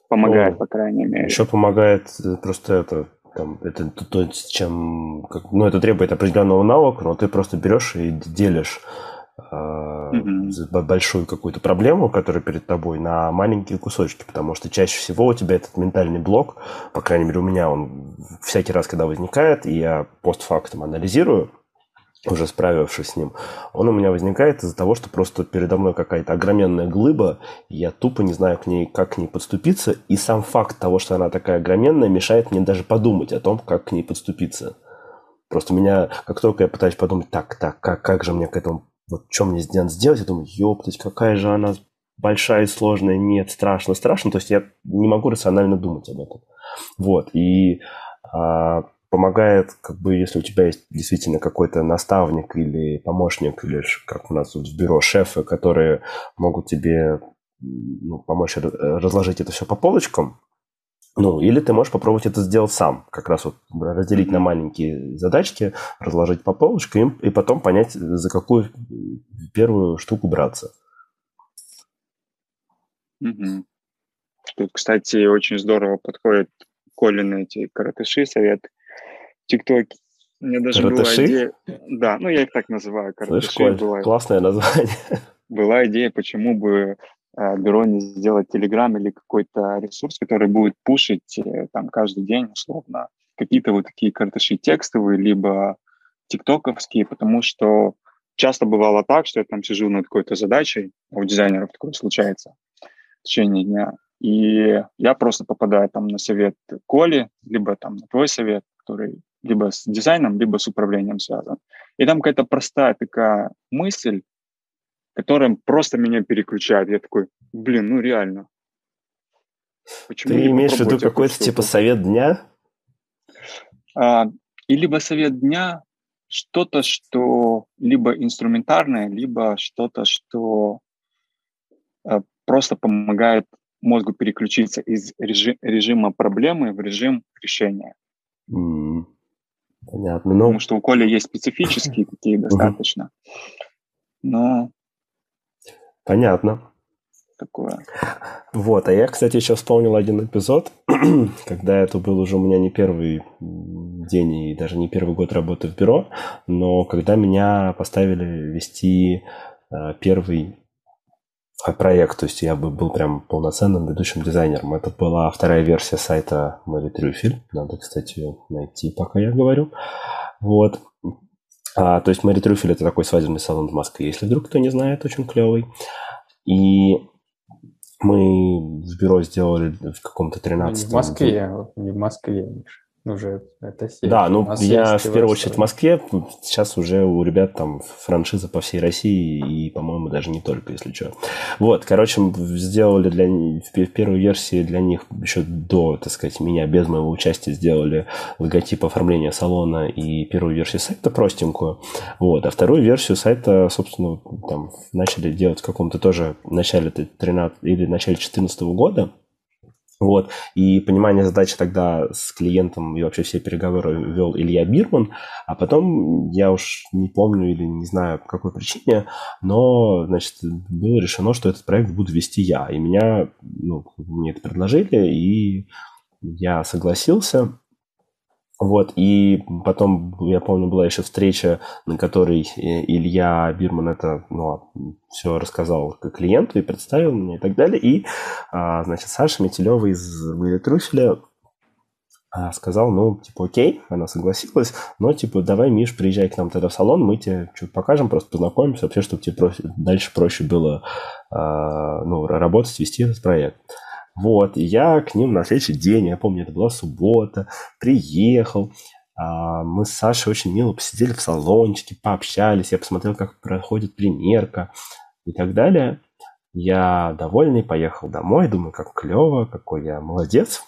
Помогает, ну, по крайней мере. Еще помогает э, просто это там, это то, чем, как, ну, это требует определенного навыка, но ты просто берешь и делишь mm-hmm. большую какую-то проблему, которая перед тобой, на маленькие кусочки, потому что чаще всего у тебя этот ментальный блок, по крайней мере у меня он всякий раз, когда возникает, и я постфактум анализирую, уже справившись с ним, он у меня возникает из-за того, что просто передо мной какая-то огроменная глыба, и я тупо не знаю к ней, как к ней подступиться, и сам факт того, что она такая огроменная, мешает мне даже подумать о том, как к ней подступиться. Просто меня, как только я пытаюсь подумать, так, так, как, как же мне к этому, вот что мне сделать, я думаю, ёптать, какая же она большая и сложная, нет, страшно, страшно, то есть я не могу рационально думать об этом. Вот, и а, помогает, как бы, если у тебя есть действительно какой-то наставник или помощник, или как у нас тут в бюро, шефы, которые могут тебе ну, помочь разложить это все по полочкам, ну, или ты можешь попробовать это сделать сам, как раз вот разделить на маленькие задачки, разложить по полочкам и потом понять, за какую первую штуку браться. Угу. Тут, кстати, очень здорово подходит Колин эти каратыши совет ТикТоке. У меня даже Каратыши? была идея... Да, ну я их так называю. Каратыши. Слышь, была... классное название. Была идея, почему бы бюро не сделать Телеграм или какой-то ресурс, который будет пушить э, там каждый день, условно, какие-то вот такие картыши текстовые, либо тиктоковские, потому что часто бывало так, что я там сижу над какой-то задачей, а у дизайнеров такое случается в течение дня, и я просто попадаю там на совет Коли, либо там на твой совет, который либо с дизайном, либо с управлением связан. И там какая-то простая такая мысль, которая просто меня переключает. Я такой, блин, ну реально. Почему Ты имеешь в виду какой-то типа совет дня? А, и либо совет дня, что-то, что либо инструментарное, либо что-то, что а, просто помогает мозгу переключиться из режи- режима проблемы в режим решения. Mm. Понятно. Ну... Потому что у Коли есть специфические такие достаточно. Но... Понятно. Такое. Вот, а я, кстати, еще вспомнил один эпизод, когда это был уже у меня не первый день и даже не первый год работы в бюро, но когда меня поставили вести э, первый проект, то есть я бы был прям полноценным ведущим дизайнером. Это была вторая версия сайта Мэри Трюфель. Надо, кстати, ее найти, пока я говорю. Вот. А, то есть Мэри Трюфель – это такой свадебный салон в Москве, если вдруг кто не знает, очень клевый. И мы в бюро сделали в каком-то 13 Не в Москве, не в Москве, Миша уже это сеть. Да, ну я в первую очередь в Москве, сейчас уже у ребят там франшиза по всей России и, по-моему, даже не только, если что. Вот, короче, сделали для в первой версии для них еще до, так сказать, меня, без моего участия сделали логотип оформления салона и первую версию сайта простенькую. Вот, а вторую версию сайта, собственно, там начали делать в каком-то тоже начале 13 или начале 2014 года. Вот. И понимание задачи тогда с клиентом и вообще все переговоры вел Илья Бирман, а потом я уж не помню или не знаю по какой причине, но, значит, было решено, что этот проект буду вести я. И меня, ну, мне это предложили, и я согласился. Вот, и потом, я помню, была еще встреча, на которой Илья Бирман это, ну, все рассказал клиенту и представил мне и так далее. И, а, значит, Саша Метелева из «Выли трюфеля» а, сказал, ну, типа, окей, она согласилась, но, типа, давай, Миш, приезжай к нам тогда в салон, мы тебе что-то покажем, просто познакомимся, вообще, чтобы тебе проще, дальше проще было, а, ну, работать, вести этот проект. Вот, и я к ним на следующий день, я помню, это была суббота, приехал, а, мы с Сашей очень мило посидели в салончике, пообщались, я посмотрел, как проходит примерка и так далее. Я довольный, поехал домой, думаю, как клево, какой я молодец.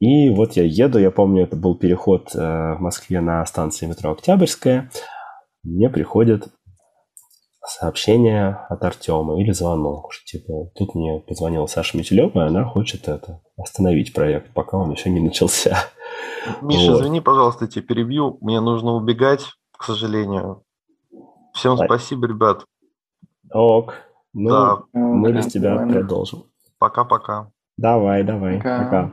И вот я еду, я помню, это был переход э, в Москве на станции метро Октябрьская. Мне приходит сообщение от Артема или звонок, что типа тут мне позвонила Саша Метелева, и она хочет это остановить проект, пока он еще не начался. Миша, вот. извини, пожалуйста, тебя перебью. Мне нужно убегать, к сожалению. Всем а... спасибо, ребят. Ок. Ну, да. мы без тебя давай. продолжим. Пока-пока. Давай, давай. Пока. Пока.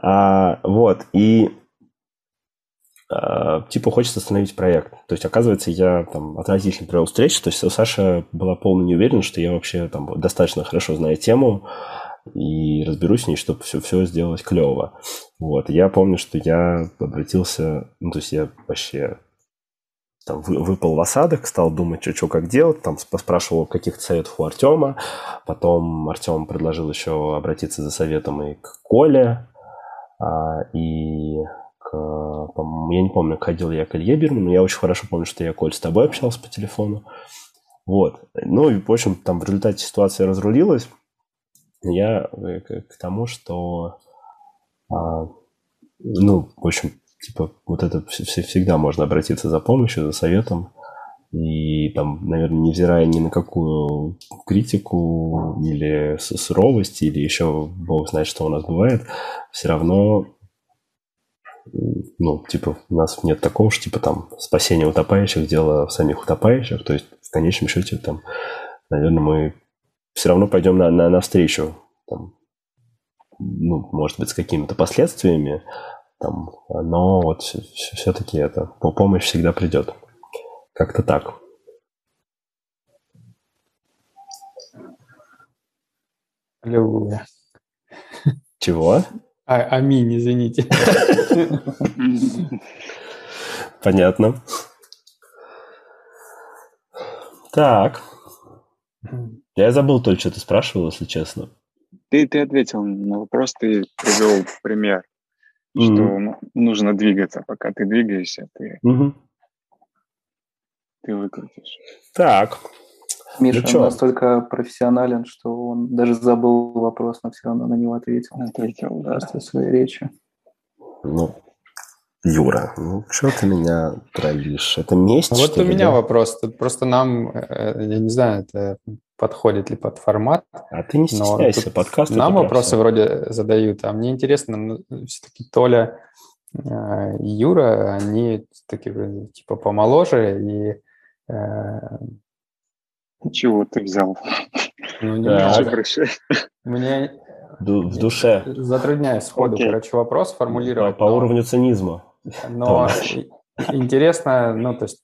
А, вот, и типа хочется остановить проект. То есть, оказывается, я там отразительно провел встречу, то есть у Саши была полная неуверенность, что я вообще там достаточно хорошо знаю тему и разберусь с ней, чтобы все, все сделать клево. Вот. Я помню, что я обратился, ну, то есть я вообще там выпал в осадок, стал думать, что, что как делать, там спрашивал каких-то советов у Артема, потом Артем предложил еще обратиться за советом и к Коле, а, и я не помню, ходил я к Илье Бирману, но я очень хорошо помню, что я, Коль, с тобой общался по телефону. Вот. Ну, и, в общем, там в результате ситуация разрулилась. Я э, к, к тому, что, а, ну, в общем, типа, вот это всегда можно обратиться за помощью, за советом. И там, наверное, невзирая ни на какую критику или суровость, или еще бог знает, что у нас бывает, все равно ну, типа, у нас нет такого, что, типа, там, спасение утопающих, дело в самих утопающих, то есть, в конечном счете, там, наверное, мы все равно пойдем на, на, навстречу, там, ну, может быть, с какими-то последствиями, там, но вот все-таки это, по помощь всегда придет. Как-то так. Аллилуйя. Чего? А, аминь, извините. Понятно. Так. Я забыл только, что ты спрашивал, если честно. Ты, ты ответил на вопрос, ты привел пример, mm-hmm. что нужно двигаться. Пока ты двигаешься, ты, mm-hmm. ты выкрутишь. Так. Миша ну, настолько профессионален, что он даже забыл вопрос, но все равно на него ответил. Ответил, да. Просто в своей речи. Ну, Юра, ну что ты меня троллишь? Это месть? Вот у меня да? вопрос. Тут просто нам, э, я не знаю, это подходит ли под формат. А ты не стесняйся, подкаст. Нам вопросы вроде задают, а мне интересно, ну, все-таки Толя и э, Юра, они такие типа помоложе и э, чего ты взял? Ну, не да. Мне в душе. Затрудняюсь сходу, okay. короче, вопрос формулировать. По, по но... уровню цинизма. Но интересно, ну, то есть,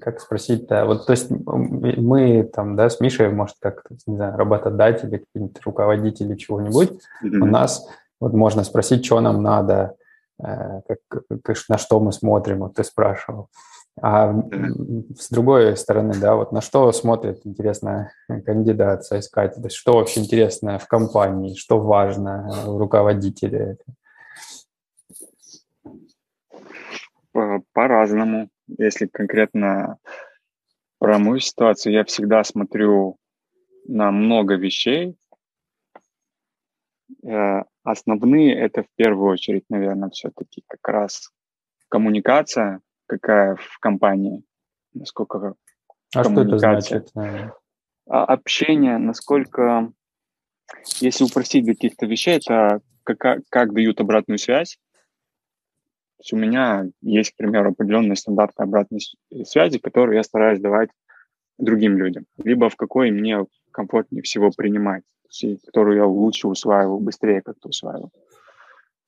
как спросить-то, вот, то есть, мы там, да, с Мишей, может, как, не знаю, работодатели, какие-нибудь руководители чего-нибудь, mm-hmm. у нас вот можно спросить, что нам надо, э, как, на что мы смотрим, вот ты спрашивал. А с другой стороны, да, вот на что смотрит, интересно, кандидат, соискатель, что вообще интересно в компании, что важно в руководителе? По-разному. Если конкретно про мою ситуацию, я всегда смотрю на много вещей. Э, основные это в первую очередь, наверное, все-таки как раз коммуникация, какая в компании, насколько а коммуникация. Что это значит? А, общение, насколько, если упростить каких-то вещей, это как, как дают обратную связь. То есть у меня есть, к примеру, определенные стандарты обратной связи, которые я стараюсь давать другим людям, либо в какой мне комфортнее всего принимать, которую я лучше усваиваю, быстрее как-то усваиваю.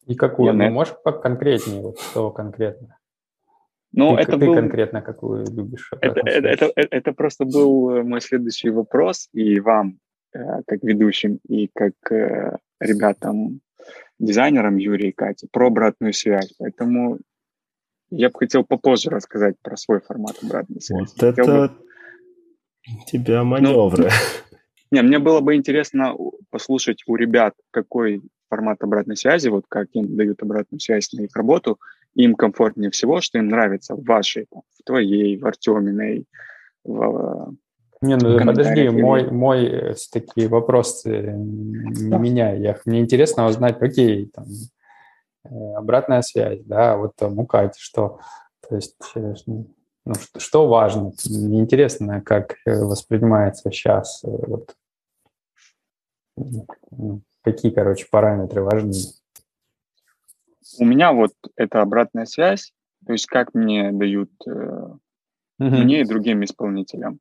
И какую? Ну, можешь конкретнее, вот что конкретно? Ну, ты, это ты был... конкретно какую любишь? Это, это, это, это просто был э, мой следующий вопрос и вам, э, как ведущим, и как э, ребятам, дизайнерам Юрий и Кате, про обратную связь. Поэтому я бы хотел попозже рассказать про свой формат обратной связи. Вот это бы... тебя маневры. Ну, не, мне было бы интересно послушать у ребят, какой формат обратной связи, вот как им дают обратную связь на их работу, им комфортнее всего, что им нравится в вашей, в твоей, в Артеминой, в не, ну подожди, мой, мой э, такие вопросы не да. меня. Я, мне интересно узнать, окей, там, э, обратная связь, да, вот там у Кати, что, то есть, э, ну, что, что важно? Мне интересно, как воспринимается сейчас, вот, ну, какие, короче, параметры важны. У меня вот эта обратная связь, то есть как мне дают э, мне и другим исполнителям,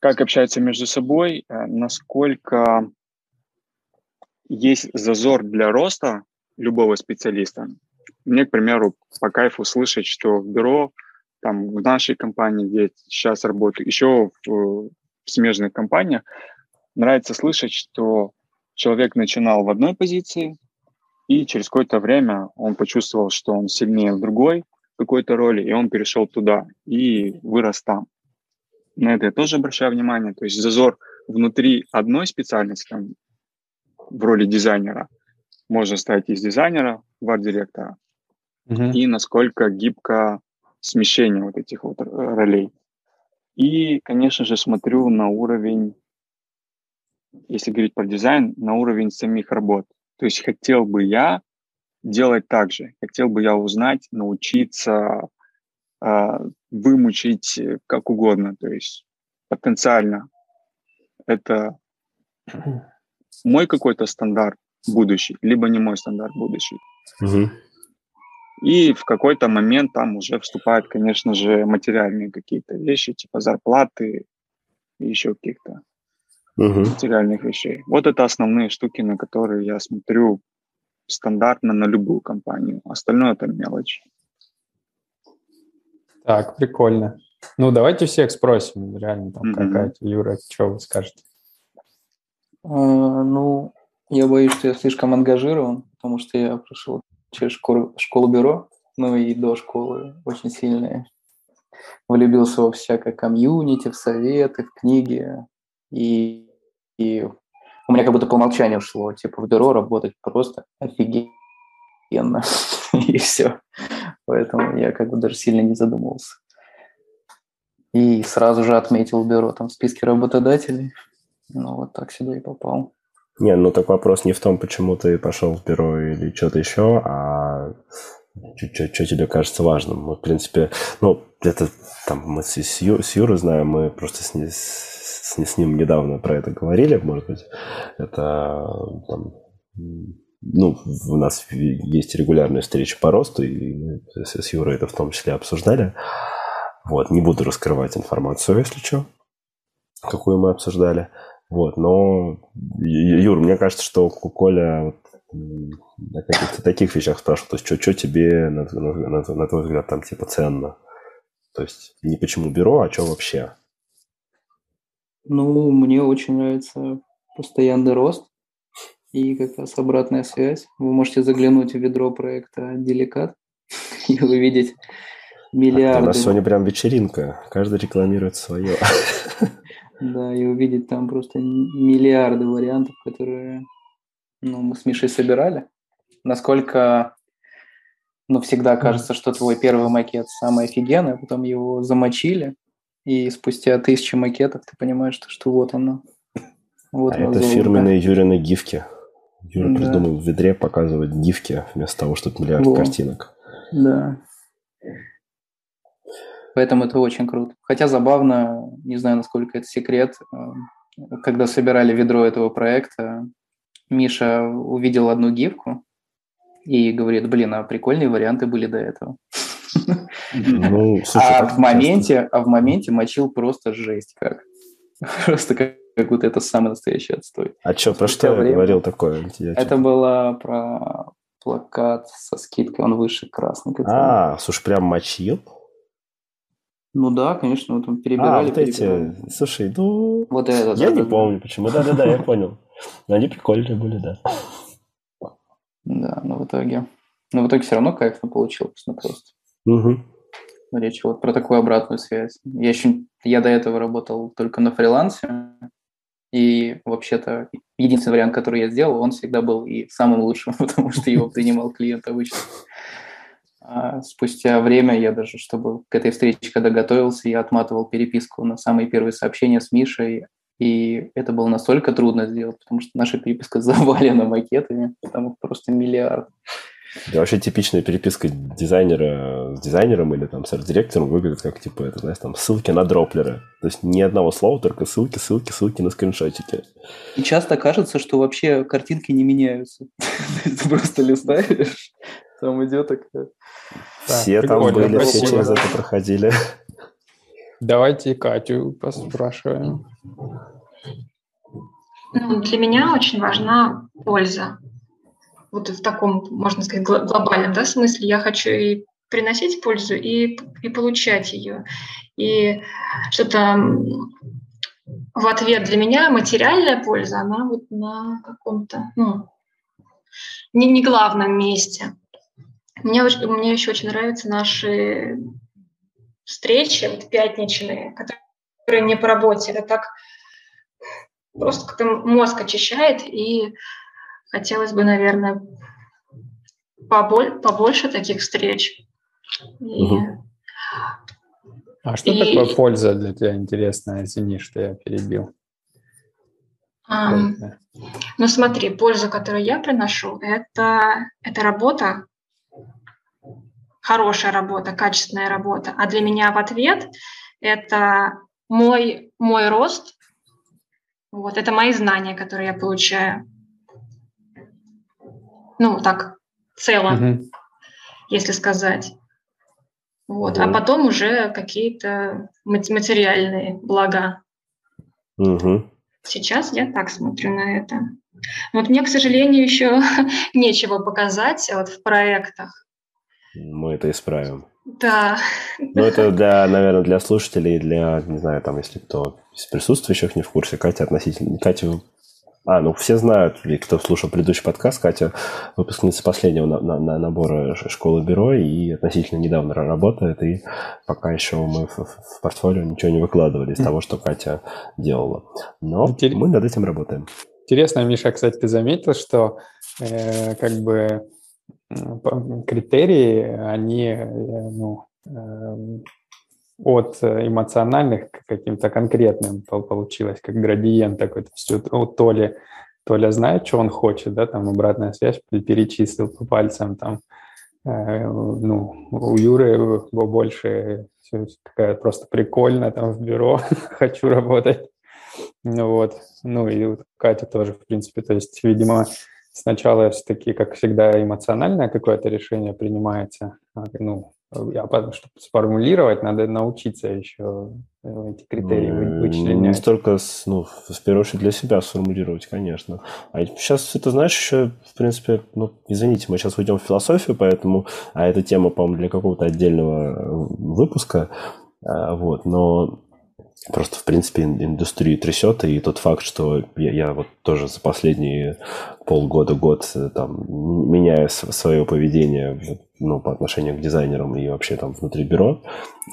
как общаются между собой, э, насколько есть зазор для роста любого специалиста. Мне, к примеру, по кайфу слышать, что в бюро, там, в нашей компании, где я сейчас работаю, еще в, в смежных компаниях, нравится слышать, что человек начинал в одной позиции, и через какое-то время он почувствовал, что он сильнее в другой какой-то роли, и он перешел туда и вырос там. На это я тоже обращаю внимание. То есть зазор внутри одной специальности, там, в роли дизайнера, можно стать из дизайнера в арт-директора, uh-huh. и насколько гибко смещение вот этих вот ролей. И, конечно же, смотрю на уровень, если говорить про дизайн, на уровень самих работ. То есть хотел бы я делать так же, хотел бы я узнать, научиться, э, вымучить как угодно, то есть потенциально это мой какой-то стандарт будущий, либо не мой стандарт будущий. Угу. И в какой-то момент там уже вступают, конечно же, материальные какие-то вещи, типа зарплаты и еще каких-то угу. материальных вещей. Вот это основные штуки, на которые я смотрю стандартно на любую компанию. Остальное это мелочь. Так, прикольно. Ну, давайте всех спросим, реально, там, mm-hmm. какая Юра, что вы скажете? А, ну, я боюсь, что я слишком ангажирован, потому что я прошел через школу, школу бюро, ну и до школы очень сильно влюбился во всякое комьюнити, в советы, в книги, и, и у меня как будто по умолчанию шло, типа в бюро работать просто офигенно, и все. Поэтому я как бы даже сильно не задумывался. И сразу же отметил бюро там в списке работодателей. Ну, вот так сюда и попал. Не, ну так вопрос не в том, почему ты пошел в бюро или что-то еще, а что тебе кажется важным. Мы, в принципе, ну, это там мы с, с, Ю, с Юрой знаем, мы просто с, с с, с ним недавно про это говорили, может быть, это там, ну, у нас есть регулярные встречи по росту, и мы с, Юрой это в том числе обсуждали. Вот, не буду раскрывать информацию, если что, какую мы обсуждали. Вот, но, Юр, мне кажется, что Коля вот, на каких-то таких вещах спрашивал, то есть, что, что тебе, на, на, на, на твой взгляд, там, типа, ценно? То есть, не почему бюро, а что вообще? Ну, мне очень нравится постоянный рост и как раз обратная связь. Вы можете заглянуть в ведро проекта «Деликат» и увидеть миллиарды. У нас сегодня прям вечеринка, каждый рекламирует свое. Да, и увидеть там просто миллиарды вариантов, которые ну, мы с Мишей собирали. Насколько ну, всегда кажется, что твой первый макет самый офигенный, а потом его замочили, и спустя тысячи макетов ты понимаешь, что, что вот оно. Вот а это золото. фирменные Юрины гифки. Юра да. придумал в ведре показывать гифки вместо того, чтобы миллиард Во. картинок. Да. Поэтому это очень круто. Хотя забавно, не знаю, насколько это секрет, э, когда собирали ведро этого проекта, Миша увидел одну гифку и говорит, блин, а прикольные варианты были до этого. Ну, слушай, а в моменте, а в моменте мочил просто жесть как. Просто как, как будто это самый настоящий отстой. А что, про что я говорил такое? Это было про плакат со скидкой, он выше красный. А, слушай, прям мочил? Ну да, конечно, мы там перебирали. А, вот перебирали. эти, слушай, ну... Вот это, Я да, не да, помню, почему. Да-да-да, я понял. Но они прикольные были, да. Да, но в итоге... Но в итоге все равно кайфно получилось, ну просто. Угу. Речь вот про такую обратную связь. Я еще... Я до этого работал только на фрилансе, и вообще-то единственный вариант, который я сделал, он всегда был и самым лучшим, потому что его принимал клиент обычно. А спустя время я даже, чтобы к этой встрече, когда готовился, я отматывал переписку на самые первые сообщения с Мишей, и это было настолько трудно сделать, потому что наша переписка завалена макетами, там просто миллиард. Да, вообще типичная переписка дизайнера с дизайнером или там с арт-директором выглядит как, типа, это, знаешь, там ссылки на дроплеры. То есть ни одного слова, только ссылки, ссылки, ссылки на скриншотики. И часто кажется, что вообще картинки не меняются. Ты просто листаешь, там идет такая... Все там были, все через это проходили. Давайте Катю поспрашиваем. Ну, для меня очень важна польза. Вот в таком, можно сказать, глобальном да, смысле. Я хочу и приносить пользу, и, и получать ее. И что-то в ответ для меня материальная польза, она вот на каком-то, ну, не, не главном месте. Мне, мне еще очень нравятся наши встречи, вот пятничные, которые не по работе. Это так просто как-то мозг очищает, и хотелось бы, наверное, поболь, побольше таких встреч. И... А что и... такое польза для тебя интересная? Извини, что я перебил. А, ну смотри, польза, которую я приношу, это, это работа, хорошая работа, качественная работа. А для меня в ответ это мой, мой рост, вот, это мои знания, которые я получаю. Ну, так, целом, mm если сказать. Вот, mm а потом уже какие-то материальные блага. mm Сейчас я так смотрю на это. Вот мне, к сожалению, еще нечего показать вот в проектах. Мы это исправим. Да. Ну, это для, наверное, для слушателей, для, не знаю, там, если кто из присутствующих не в курсе, Катя относительно... Катя а, ну все знают, и кто слушал предыдущий подкаст, Катя выпускница последнего на, на, на набора школы бюро и относительно недавно работает, и пока еще мы в, в портфолио ничего не выкладывали из того, что Катя делала. Но Интерес... мы над этим работаем. Интересно, Миша, кстати, ты заметил, что э, как бы критерии, они э, ну, эм, от эмоциональных к каким-то конкретным получилось, как градиент такой. То есть у Толи, Толя знает, что он хочет, да, там обратная связь перечислил по пальцам, там, э, ну, у Юры больше какая просто прикольно, там, в бюро хочу работать. Ну вот, ну и у Кати тоже, в принципе, то есть, видимо, сначала все-таки, как всегда, эмоциональное какое-то решение принимается, а, я, чтобы сформулировать, надо научиться еще э, эти критерии ну, вычленять. Не столько, ну, в первую очередь для себя сформулировать, конечно. А сейчас, это знаешь, еще, в принципе, ну, извините, мы сейчас уйдем в философию, поэтому, а эта тема, по-моему, для какого-то отдельного э, выпуска, а, вот, но просто, в принципе, индустрию трясет, и тот факт, что я, я вот тоже за последние полгода, год э, там меняю свое поведение ну, по отношению к дизайнерам и вообще там внутри бюро,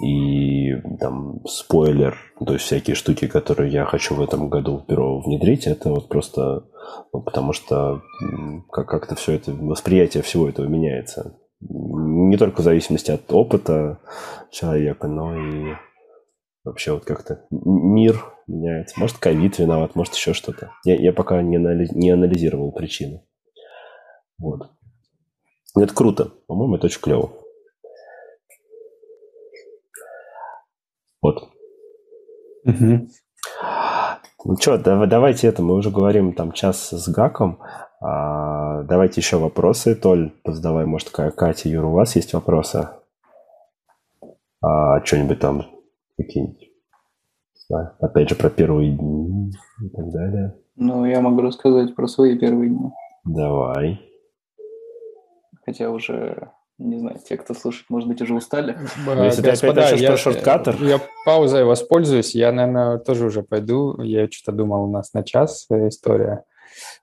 и там спойлер, то есть всякие штуки, которые я хочу в этом году в бюро внедрить, это вот просто ну, потому что как-то все это, восприятие всего этого меняется. Не только в зависимости от опыта человека, но и вообще вот как-то мир меняется. Может, ковид виноват, может, еще что-то. Я, я пока не, анализ, не анализировал причины. Вот. Это круто. По-моему, это очень клево. Вот. Угу. Ну что, давай, давайте это, мы уже говорим там час с Гаком. А, давайте еще вопросы. Толь, задавай, может, Катя, Юра, у вас есть вопросы? А, что-нибудь там какие-нибудь. Да, опять же, про первые дни и так далее. Ну, я могу рассказать про свои первые дни. Давай. Хотя уже не знаю, те, кто слушает, может быть, уже устали. Если ты опять начнешь про шорткатер... Я паузой воспользуюсь. Я, наверное, тоже уже пойду. Я что-то думал, у нас на час история.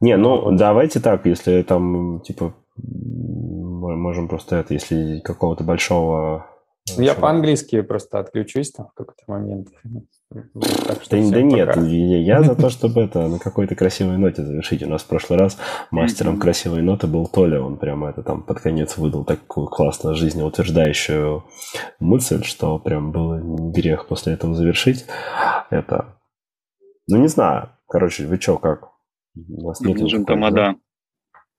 Не, ну, давайте так, если там, типа, можем просто это, если какого-то большого ну, я по-английски просто отключусь там в какой-то момент. Так что да, да нет, я, я за то, чтобы это на какой-то красивой ноте завершить. У нас в прошлый раз мастером красивой ноты был Толя, он прямо это там под конец выдал такую классную жизнеутверждающую мысль, что прям было грех после этого завершить. Это, ну не знаю, короче, вы что, как? У вас нет Нужен тамада.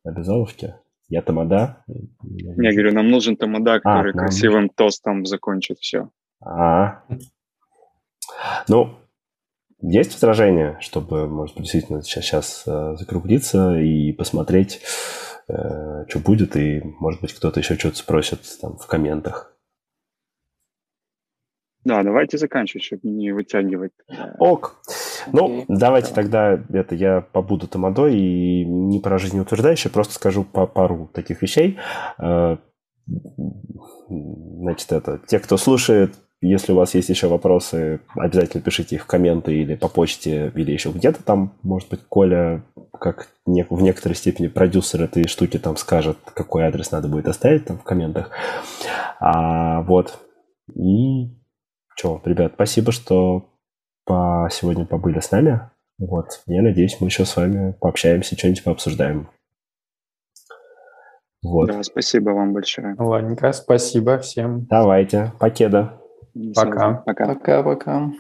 Обязаловки? Я тамада? Я говорю, нам нужен тамада, а, который а, красивым нам... тостом закончит все. А, ну, есть возражение, чтобы, может быть, действительно сейчас, сейчас э, закруглиться и посмотреть, э, что будет, и, может быть, кто-то еще что-то спросит там в комментах. Да, давайте заканчивать, чтобы не вытягивать. Ок. Ну, давайте тогда это я побуду тамадой и не про жизнеутверждающее, просто скажу по пару таких вещей. Э, значит, это те, кто слушает, если у вас есть еще вопросы, обязательно пишите их в комменты или по почте, или еще где-то там. Может быть, Коля, как в некоторой степени продюсер этой штуки, там скажет, какой адрес надо будет оставить там в комментах. А, вот. И что, ребят, спасибо, что по сегодня побыли с нами. Вот. Я надеюсь, мы еще с вами пообщаемся, что-нибудь пообсуждаем. Вот. Да, спасибо вам большое. Ладненько, спасибо всем. Давайте, покеда. Пока. Пока. Пока-пока.